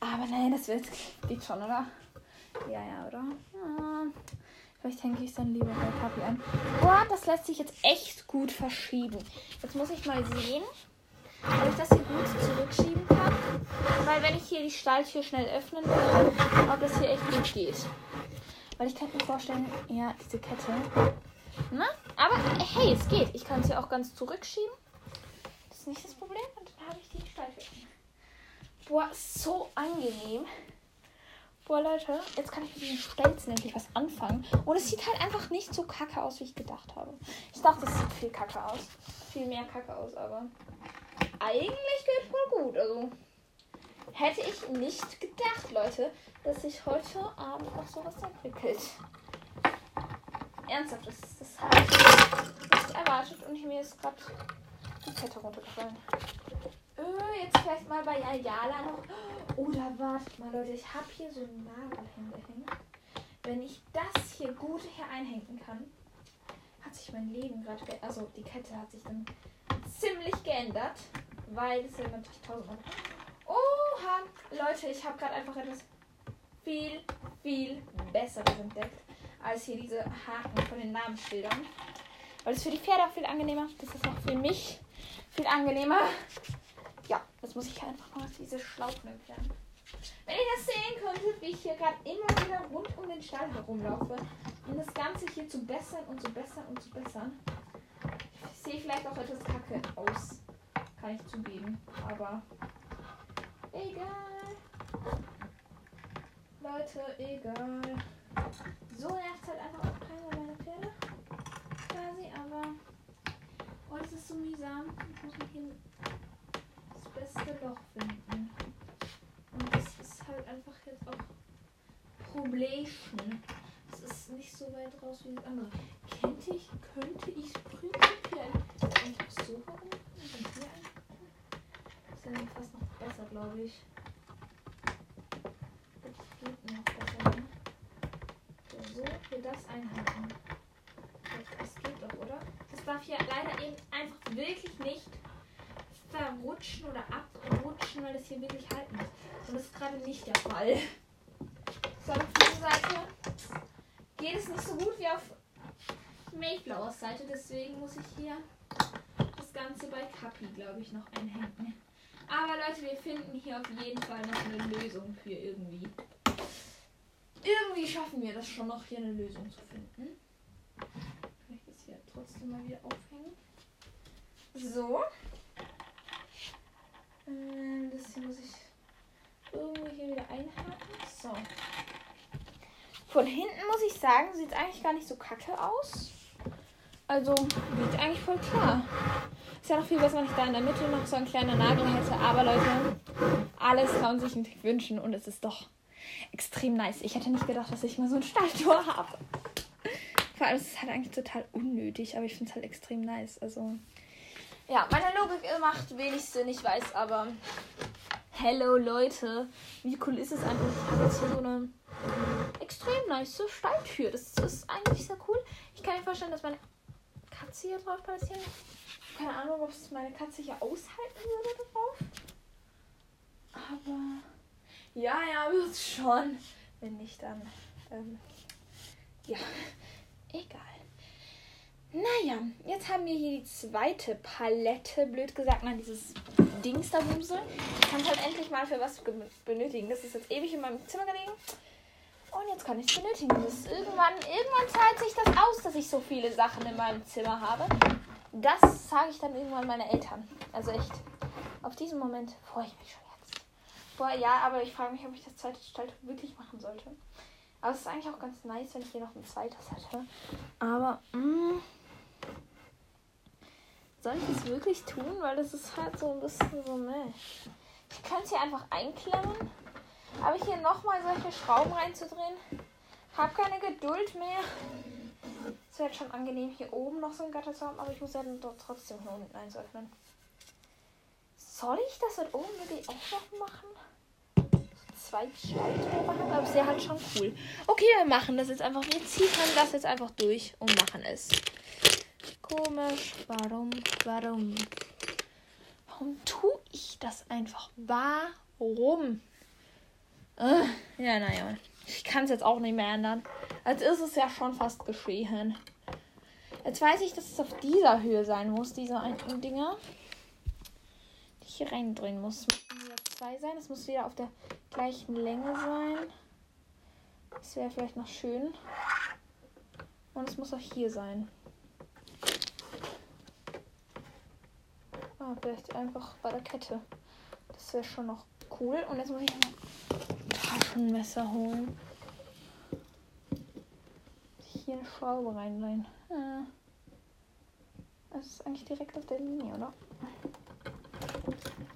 Aber nein, das wird, geht schon, oder? Ja, ja, oder? Ja. Vielleicht hänge ich es dann lieber bei Papi an. Boah, das lässt sich jetzt echt gut verschieben. Jetzt muss ich mal sehen, ob ich das hier gut zurückschieben kann. Weil wenn ich hier die Stalltür schnell öffnen will, ob das hier echt gut geht. Weil ich kann mir vorstellen, ja, diese Kette. Na? Aber hey, es geht. Ich kann es ja auch ganz zurückschieben. Das ist nicht das Problem. Und dann habe ich die Stalltür. Boah, so angenehm. Boah, Leute, jetzt kann ich mit diesen Stelzen endlich was anfangen. Und es sieht halt einfach nicht so kacke aus, wie ich gedacht habe. Ich dachte, es sieht viel kacke aus. Viel mehr kacke aus, aber eigentlich geht voll gut. Also hätte ich nicht gedacht, Leute, dass sich heute Abend noch sowas entwickelt. Ernsthaft, das, das habe ich nicht erwartet und mir ist gerade die Kette runtergefallen. Äh, jetzt vielleicht mal bei Ayala noch. Oder wartet mal, Leute, ich habe hier so einen Nagel hingehängt. Wenn ich das hier gut hier einhängen kann, hat sich mein Leben gerade geändert. Also die Kette hat sich dann ziemlich geändert, weil es ja natürlich tausendmal. Oha, Leute, ich habe gerade einfach etwas viel, viel Besseres entdeckt als hier diese Haken von den Namensschildern. Weil es für die Pferde auch viel angenehmer. Das ist auch für mich viel angenehmer. Jetzt muss ich einfach mal diese Schlaufen entfernen. Wenn ihr das sehen könntet, wie ich hier gerade immer wieder rund um den Stall herumlaufe, um das Ganze hier zu bessern und zu bessern und zu bessern. Ich sehe vielleicht auch etwas kacke aus. Kann ich zugeben. Aber egal. Leute, egal. So nervt halt einfach auch keiner meiner Pferde. Quasi, aber. Oh, das ist so mühsam. Ich muss mich hier beste Loch finden. Und das ist halt einfach jetzt auch Problemchen. Das ist nicht so weit raus wie das andere. Könnte ich, könnte ich prinzipiell einfach so herum und hier? Das dann fast noch besser, glaube ich. Das geht noch besser. Ne? So, für das einhalten. Das geht doch, oder? Das darf hier leider eben einfach wirklich nicht verrutschen oder abrutschen, weil das hier wirklich halten muss. Und das ist gerade nicht der Fall. So, auf dieser Seite geht es nicht so gut wie auf Mayflowers Seite, deswegen muss ich hier das Ganze bei Kapi, glaube ich, noch einhängen. Aber Leute, wir finden hier auf jeden Fall noch eine Lösung für irgendwie. Irgendwie schaffen wir das schon noch, hier eine Lösung zu finden. Vielleicht das hier trotzdem mal wieder aufhängen. So. Ähm, das hier muss ich irgendwie hier wieder einhaken. So. Von hinten muss ich sagen, sieht eigentlich gar nicht so kacke aus. Also, sieht eigentlich voll klar. Ist ja noch viel besser, wenn ich da in der Mitte noch so ein kleiner Nagel hätte. Aber Leute, alles kann sich nicht wünschen und es ist doch extrem nice. Ich hätte nicht gedacht, dass ich mal so ein Stalltor habe. Vor allem ist es halt eigentlich total unnötig, aber ich finde es halt extrem nice. Also, ja, meine Logik macht wenig Sinn, ich weiß, aber hello Leute, wie cool ist es einfach? Ich habe jetzt hier so eine extrem nice Stalltür. Das ist eigentlich sehr cool. Ich kann mir vorstellen, dass meine Katze hier drauf passiert. Keine Ahnung, ob es meine Katze hier aushalten würde drauf. Aber ja, ja, wird schon. Wenn nicht, dann ähm, ja, egal. Naja, jetzt haben wir hier die zweite Palette, blöd gesagt, nein, dieses Dings da. Ich kann es halt endlich mal für was benötigen. Das ist jetzt ewig in meinem Zimmer gelegen. Und jetzt kann ich es benötigen. Das irgendwann, irgendwann zahlt sich das aus, dass ich so viele Sachen in meinem Zimmer habe. Das sage ich dann irgendwann meinen Eltern. Also echt, auf diesen Moment freue ich mich schon jetzt. vor. Ja, aber ich frage mich, ob ich das zweite Stalltor wirklich machen sollte. Aber es ist eigentlich auch ganz nice, wenn ich hier noch ein zweites hätte. Aber, mh, mm, soll ich es wirklich tun? Weil das ist halt so ein bisschen so, ne. Ich könnte es hier einfach einklemmen. Aber hier nochmal solche Schrauben reinzudrehen. Hab keine Geduld mehr. Es wäre schon angenehm, hier oben noch so ein Gatter zu haben, aber ich muss ja dann dort trotzdem hier unten eins öffnen. Soll ich das dort oben wirklich auch noch machen? Zwei Schalter machen, aber es wäre halt schon cool. Okay, wir machen das jetzt einfach. Wir ziehen das jetzt einfach durch und machen es. Komisch. Warum? Warum? Warum tue ich das einfach? Warum? Äh, ja, naja. Ich kann es jetzt auch nicht mehr ändern. Als ist es ja schon fast geschehen. Jetzt weiß ich, dass es auf dieser Höhe sein muss, diese einen Dinger. Die ich hier reindrehen muss. Zwei sein. Es muss wieder auf der gleichen Länge sein. Das wäre vielleicht noch schön. Und es muss auch hier sein. Ah, vielleicht einfach bei der Kette. Das wäre schon noch cool. Und jetzt muss ich ein Taschenmesser holen. Hier eine Schraube reinleihen. Ah. Das ist eigentlich direkt auf der Linie, oder?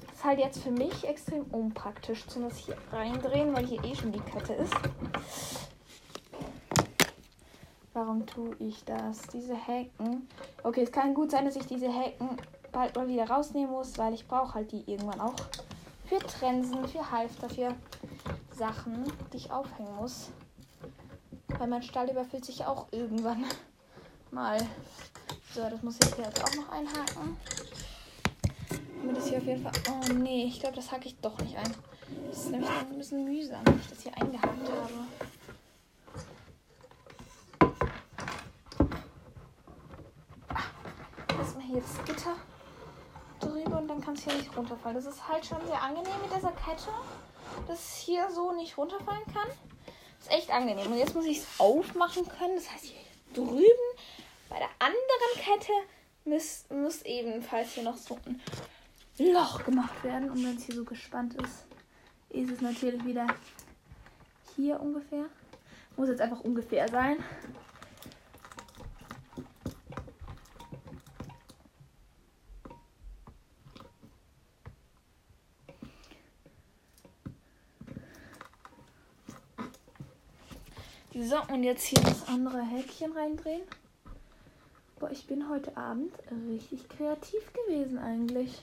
Das ist halt jetzt für mich extrem unpraktisch, zum das hier reindrehen, weil hier eh schon die Kette ist. Warum tue ich das? Diese Haken. Okay, es kann gut sein, dass ich diese Haken bald mal wieder rausnehmen muss, weil ich brauche halt die irgendwann auch. Für Trensen, für Halfter, für Sachen, die ich aufhängen muss. Weil mein Stall überfüllt sich auch irgendwann mal. So, das muss ich jetzt auch noch einhaken. Damit das hier auf jeden Fall. Oh nee, ich glaube, das hake ich doch nicht ein. Das ist nämlich ein bisschen mühsam, wenn ich das hier eingehakt habe. Ah, erstmal hier das Gitter es hier nicht runterfallen. Das ist halt schon sehr angenehm mit dieser Kette, dass es hier so nicht runterfallen kann. Das ist echt angenehm. Und jetzt muss ich es aufmachen können. Das heißt, hier drüben bei der anderen Kette muss, muss ebenfalls hier noch so ein Loch gemacht werden. Und wenn es hier so gespannt ist, ist es natürlich wieder hier ungefähr. Muss jetzt einfach ungefähr sein. So, und jetzt hier das andere Häkchen reindrehen. Boah, ich bin heute Abend richtig kreativ gewesen eigentlich.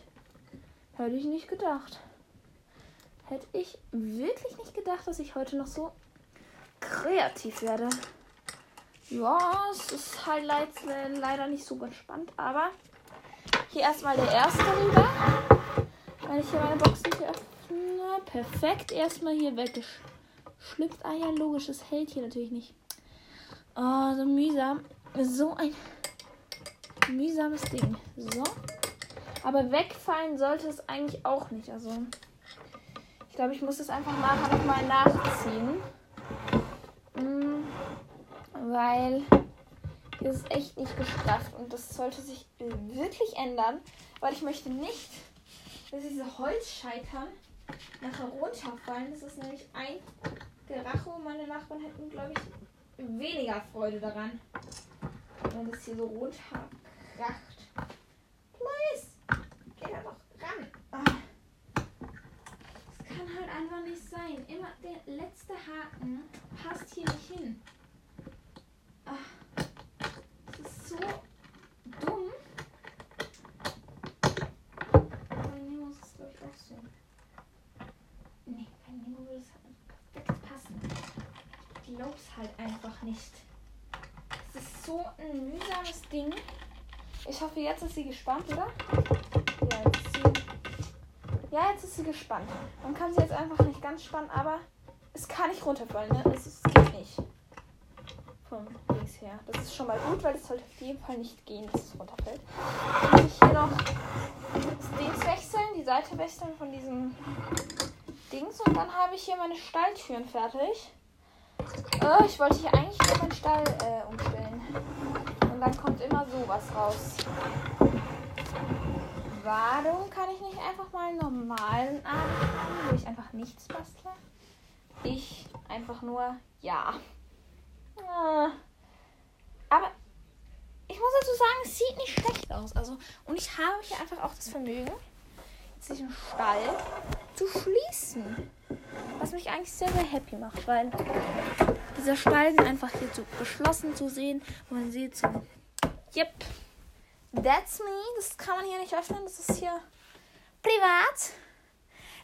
Hätte ich nicht gedacht. Hätte ich wirklich nicht gedacht, dass ich heute noch so kreativ werde. Ja, es ist halt leider nicht so gespannt, aber hier erstmal der erste rüber. Wenn ich hier meine Boxen hier öffne. Perfekt. Erstmal hier weggeschickt schlüpft. Ah ja, logisch, das hält hier natürlich nicht. Oh, so mühsam. So ein mühsames Ding. So. Aber wegfallen sollte es eigentlich auch nicht. Also, ich glaube, ich muss es einfach nachher nochmal nachziehen. Mhm, weil hier ist echt nicht gestrafft und das sollte sich wirklich ändern, weil ich möchte nicht, dass diese Holzscheitern nachher runterfallen. Das ist nämlich ein Geracho. Meine Nachbarn hätten, glaube ich, weniger Freude daran, wenn das hier so runterkracht. Please, geh da doch ran. Ah. Das kann halt einfach nicht sein. Immer der letzte Haken passt hier nicht hin. Ah. Das ist so dumm. Bei Nemo ist es, glaube ich, auch so. Nee, bei Nemo würde es halt perfekt passen. Ich glaub's halt einfach nicht. Es ist so ein mühsames Ding. Ich hoffe, jetzt ist sie gespannt, oder? Ja, jetzt ist sie, ja, jetzt ist sie gespannt. Man kann sie jetzt einfach nicht ganz spannen, aber es kann nicht runterfallen, ne? Es, es geht nicht. Vom Dings her. Das ist schon mal gut, weil es sollte auf jeden Fall nicht gehen, dass es runterfällt. Muss ich hier noch das Dings wechseln, die Seite wechseln von diesem Dings und dann habe ich hier meine Stalltüren fertig. Äh, ich wollte hier eigentlich nur meinen Stall äh, umstellen. Und dann kommt immer sowas raus. Warum kann ich nicht einfach mal einen normalen Abend haben, wo ich einfach nichts bastle? Ich einfach nur ja. Äh, aber ich muss dazu sagen, es sieht nicht schlecht aus. Also, und ich habe hier einfach auch das Vermögen, jetzt diesen Stall zu schließen. Was mich eigentlich sehr, sehr happy macht, weil dieser ist einfach hier so geschlossen zu sehen. Und man sieht so, yep, that's me. Das kann man hier nicht öffnen. Das ist hier privat.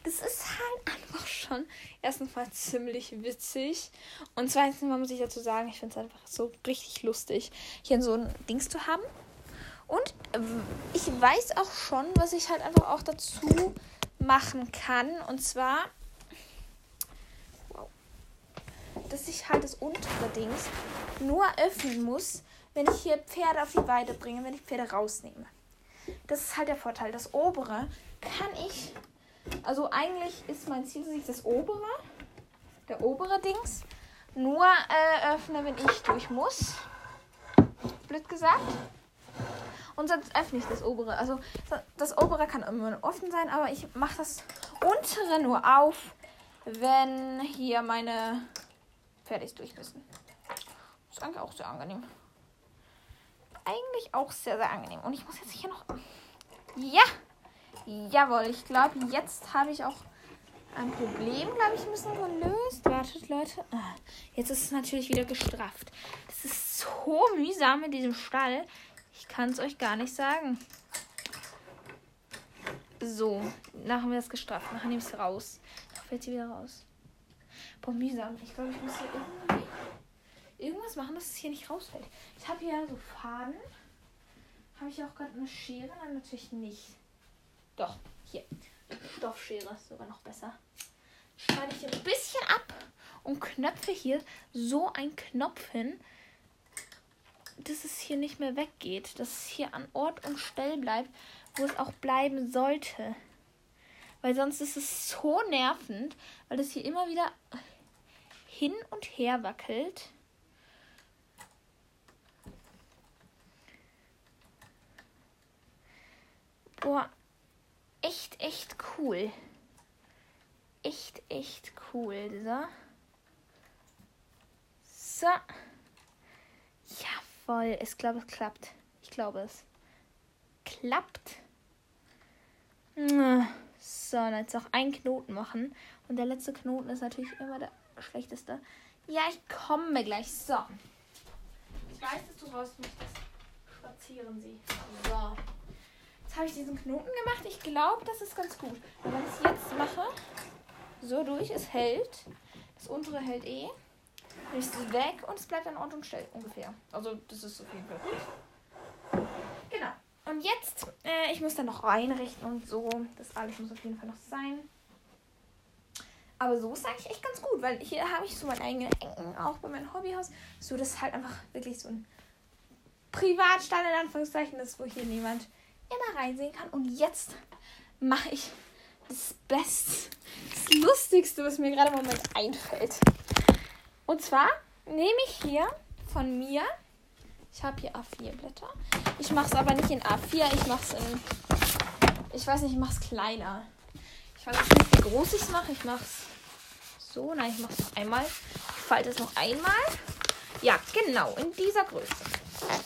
Das ist halt einfach schon erstens mal ziemlich witzig. Und zweitens mal muss ich dazu sagen, ich finde es einfach so richtig lustig, hier so ein Dings zu haben. Und ähm, ich weiß auch schon, was ich halt einfach auch dazu machen kann. Und zwar, dass ich halt das untere Dings nur öffnen muss, wenn ich hier Pferde auf die Weide bringe, wenn ich Pferde rausnehme. Das ist halt der Vorteil. Das obere kann ich, also eigentlich ist mein Ziel, dass ich das obere, der obere Dings, nur äh, öffne, wenn ich durch muss. Blöd gesagt. Und sonst öffne ich das obere. Also das obere kann immer offen sein, aber ich mache das untere nur auf, wenn hier meine Pferde durch müssen. Ist eigentlich auch sehr angenehm. Eigentlich auch sehr, sehr angenehm. Und ich muss jetzt hier noch... Ja! Jawohl, ich glaube, jetzt habe ich auch ein Problem, glaube ich, ein bisschen gelöst. Wartet, Leute. Ah, jetzt ist es natürlich wieder gestrafft. Das ist so mühsam in diesem Stall. Ich kann es euch gar nicht sagen. So, nachher wir das gestrafft. Nachher nehme ich es raus. Dann fällt sie wieder raus. Boah, mühsam. Ich glaube, ich muss hier irgendwie irgendwas machen, dass es hier nicht rausfällt. Ich habe hier so Faden. Habe ich auch gerade eine Schere? Nein, natürlich nicht. Doch, hier. Stoffschere ist sogar noch besser. Schneide ich hier ein bisschen ab und knöpfe hier so einen Knopf hin, dass es hier nicht mehr weggeht. Dass es hier an Ort und Stelle bleibt, wo es auch bleiben sollte. Weil sonst ist es so nervend, weil das hier immer wieder hin und her wackelt. Boah, echt, echt cool. Echt, echt cool. So. So. Jawohl, ich glaube, es klappt. Ich glaube, es klappt. So, dann jetzt noch einen Knoten machen. Und der letzte Knoten ist natürlich immer der schlechteste. Ja, ich komme gleich. So. Ich weiß, dass du raus möchtest. Spazieren Sie. So. Jetzt habe ich diesen Knoten gemacht. Ich glaube, das ist ganz gut. Und wenn ich es jetzt mache, so durch, es hält. Das untere hält eh. Dann ist es weg und es bleibt an Ort und Stelle ungefähr. Also das ist auf jeden Fall gut. Und jetzt, äh, ich muss dann noch einrichten und so. Das alles muss auf jeden Fall noch sein. Aber so ist eigentlich echt ganz gut, weil hier habe ich so meine eigenen Ecken, auch bei meinem Hobbyhaus. So, das ist halt einfach wirklich so ein Privatstall in Anführungszeichen ist, wo hier niemand immer reinsehen kann. Und jetzt mache ich das Beste, das Lustigste, was mir gerade im Moment einfällt. Und zwar nehme ich hier von mir, ich habe hier A4-Blätter. Ich mache es aber nicht in A4, ich mache es in, ich weiß nicht, ich mache es kleiner. Ich weiß nicht, wie groß ich es mache. Ich mache es so, nein, ich mache es noch einmal. Ich falte es noch einmal. Ja, genau, in dieser Größe.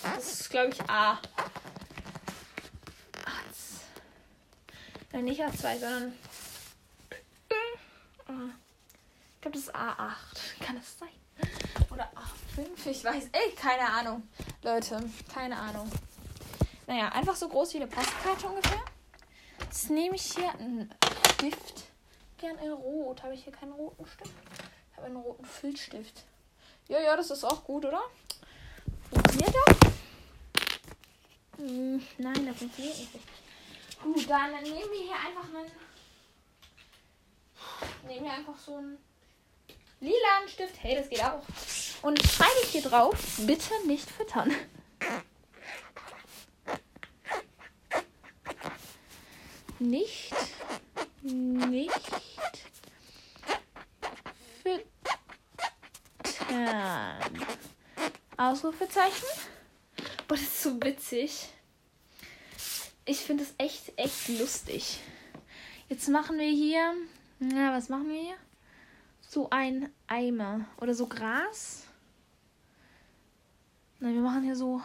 Das ist, glaube ich, A Nein, nicht A2, sondern. Ich glaube, das ist A8. Kann es sein? Oder A5? Ich weiß. Ey, keine Ahnung. Leute, keine Ahnung. Naja, einfach so groß wie eine Postkarte ungefähr. Jetzt nehme ich hier einen Stift. Gern in Rot. Habe ich hier keinen roten Stift? Ich habe einen roten Filzstift. Ja, ja, das ist auch gut, oder? Funktioniert das? Hm, nein, das funktioniert nicht. Gut, dann nehmen wir hier einfach einen. Nehmen wir einfach so einen lilanen Stift. Hey, das geht auch. Und schreibe ich hier drauf, bitte nicht füttern. Nicht, nicht füttern. Ausrufezeichen. Boah, das ist so witzig. ich finde es echt, echt lustig. Jetzt machen wir hier. Na, was machen wir hier? So ein Eimer. Oder so Gras. Nein, wir machen hier so.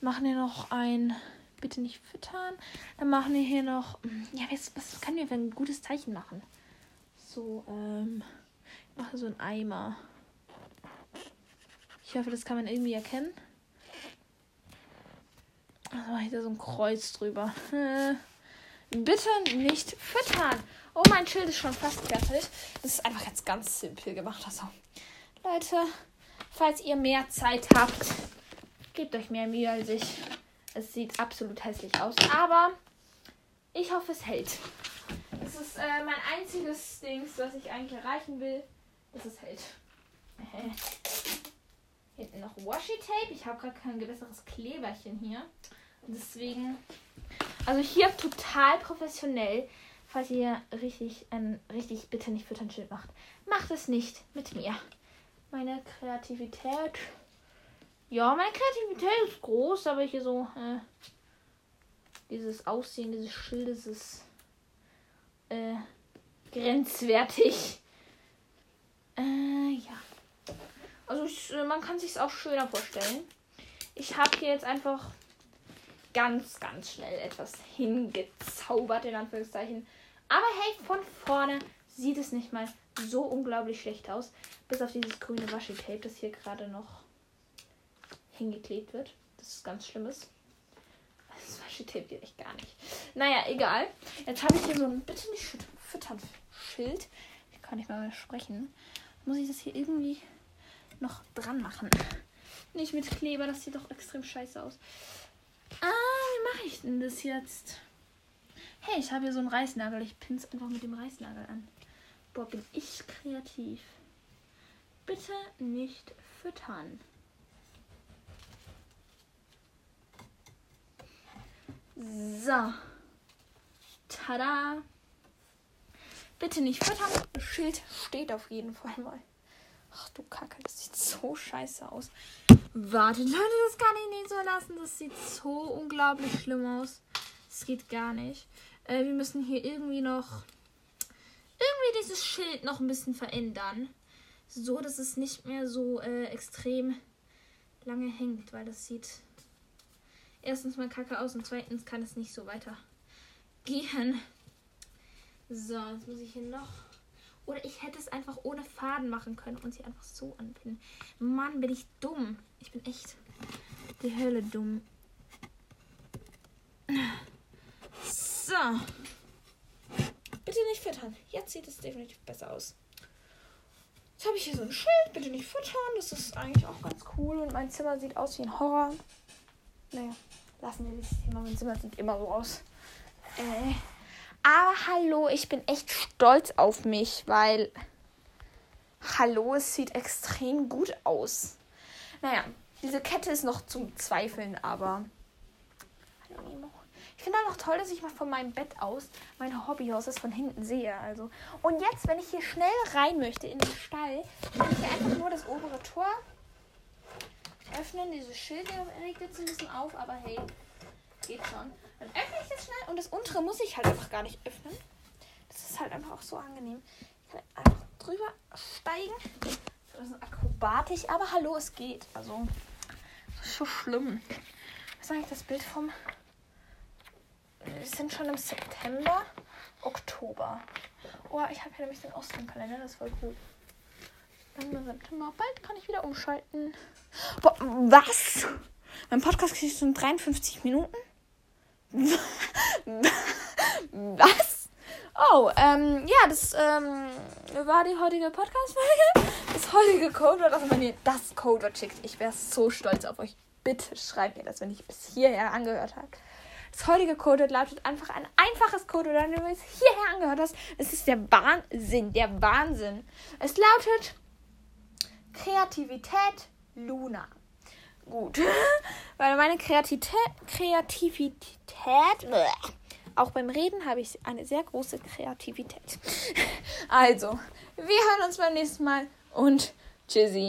Machen hier noch ein. Bitte nicht füttern. Dann machen wir hier noch. Ja, was, was können wir für ein gutes Zeichen machen? So, ähm. Ich mache so ein Eimer. Ich hoffe, das kann man irgendwie erkennen. Also mache ich da so ein Kreuz drüber. Bitte nicht füttern. Oh, mein Schild ist schon fast fertig. Das ist einfach jetzt ganz simpel gemacht. Also, Leute, falls ihr mehr Zeit habt, gebt euch mehr Mühe als ich. Es sieht absolut hässlich aus, aber ich hoffe, es hält. Das ist äh, mein einziges Ding, was ich eigentlich erreichen will, dass es hält. Hinten noch Washi Tape. Ich habe gerade kein besseres Kleberchen hier. Deswegen. Also hier total professionell. Falls ihr richtig ein richtig bitte nicht füttern Schild macht. Macht es nicht mit mir. Meine Kreativität. Ja, meine Kreativität ist groß, aber hier so äh, dieses Aussehen dieses Schildes ist äh, grenzwertig. Äh, ja. Also ich, äh, man kann sich auch schöner vorstellen. Ich habe hier jetzt einfach ganz, ganz schnell etwas hingezaubert, in Anführungszeichen. Aber hey, von vorne sieht es nicht mal so unglaublich schlecht aus. Bis auf dieses grüne Washi-Tape, das hier gerade noch hingeklebt wird. Das ist ganz schlimmes. Das Washi-Tape geht echt gar nicht. Naja, egal. Jetzt habe ich hier so ein Bitte nicht füttern Schild. Ich kann nicht mal mehr sprechen. Muss ich das hier irgendwie noch dran machen? Nicht mit Kleber, das sieht doch extrem scheiße aus. Ah, wie mache ich denn das jetzt? Hey, ich habe hier so einen Reißnagel. Ich pin's einfach mit dem Reißnagel an. Boah, bin ich kreativ. Bitte nicht füttern. So. Tada. Bitte nicht füttern. Schild steht auf jeden Fall mal. Ach du Kacke, das sieht so scheiße aus. Warte, Leute, das kann ich nicht so lassen. Das sieht so unglaublich schlimm aus. Das geht gar nicht. Äh, wir müssen hier irgendwie noch irgendwie dieses Schild noch ein bisschen verändern. So, dass es nicht mehr so äh, extrem lange hängt, weil das sieht erstens mal kacke aus und zweitens kann es nicht so weiter gehen. So, jetzt muss ich hier noch oder ich hätte es einfach ohne Faden machen können und sie einfach so anpinnen. Mann, bin ich dumm. Ich bin echt die Hölle dumm. So. Bitte nicht füttern. Jetzt sieht es definitiv besser aus. Jetzt habe ich hier so ein Schild. Bitte nicht füttern. Das ist eigentlich auch ganz cool. Und mein Zimmer sieht aus wie ein Horror. Naja, lassen wir dieses Thema. Mein Zimmer sieht immer so aus. Äh. Aber hallo, ich bin echt stolz auf mich, weil. Hallo, es sieht extrem gut aus. Naja, diese Kette ist noch zum Zweifeln, aber. Ich finde auch noch toll, dass ich mal von meinem Bett aus mein Hobbyhaus das von hinten sehe. Also. Und jetzt, wenn ich hier schnell rein möchte in den Stall, kann ich hier einfach nur das obere Tor öffnen. Dieses Schild regt jetzt ein bisschen auf, aber hey, geht schon. Dann öffne ich das schnell und das untere muss ich halt einfach gar nicht öffnen. Das ist halt einfach auch so angenehm. Ich kann einfach drüber steigen. Das ist akrobatisch, aber hallo, es geht. Also, das ist so schlimm. Was ist eigentlich das Bild vom. Wir sind schon im September, Oktober. Oh, ich habe hier nämlich den Osternkalender, das ist voll cool. Dann September. Bald kann ich wieder umschalten. Boah, was? Mein Podcast kriegt schon 53 Minuten? Was? Oh, ähm, ja, das ähm, war die heutige Podcast-Folge. Das heutige Codewort, also wenn ihr das Codewort schickt, ich wäre so stolz auf euch. Bitte schreibt mir das, wenn ich bis hierher angehört habe. Das heutige Codewort lautet einfach ein einfaches Codewort, wenn du es hierher angehört hast. Es ist der Wahnsinn, der Wahnsinn. Es lautet Kreativität Luna gut. Weil meine Kreativität, Kreativität, auch beim Reden habe ich eine sehr große Kreativität. Also, wir hören uns beim nächsten Mal und tschüssi.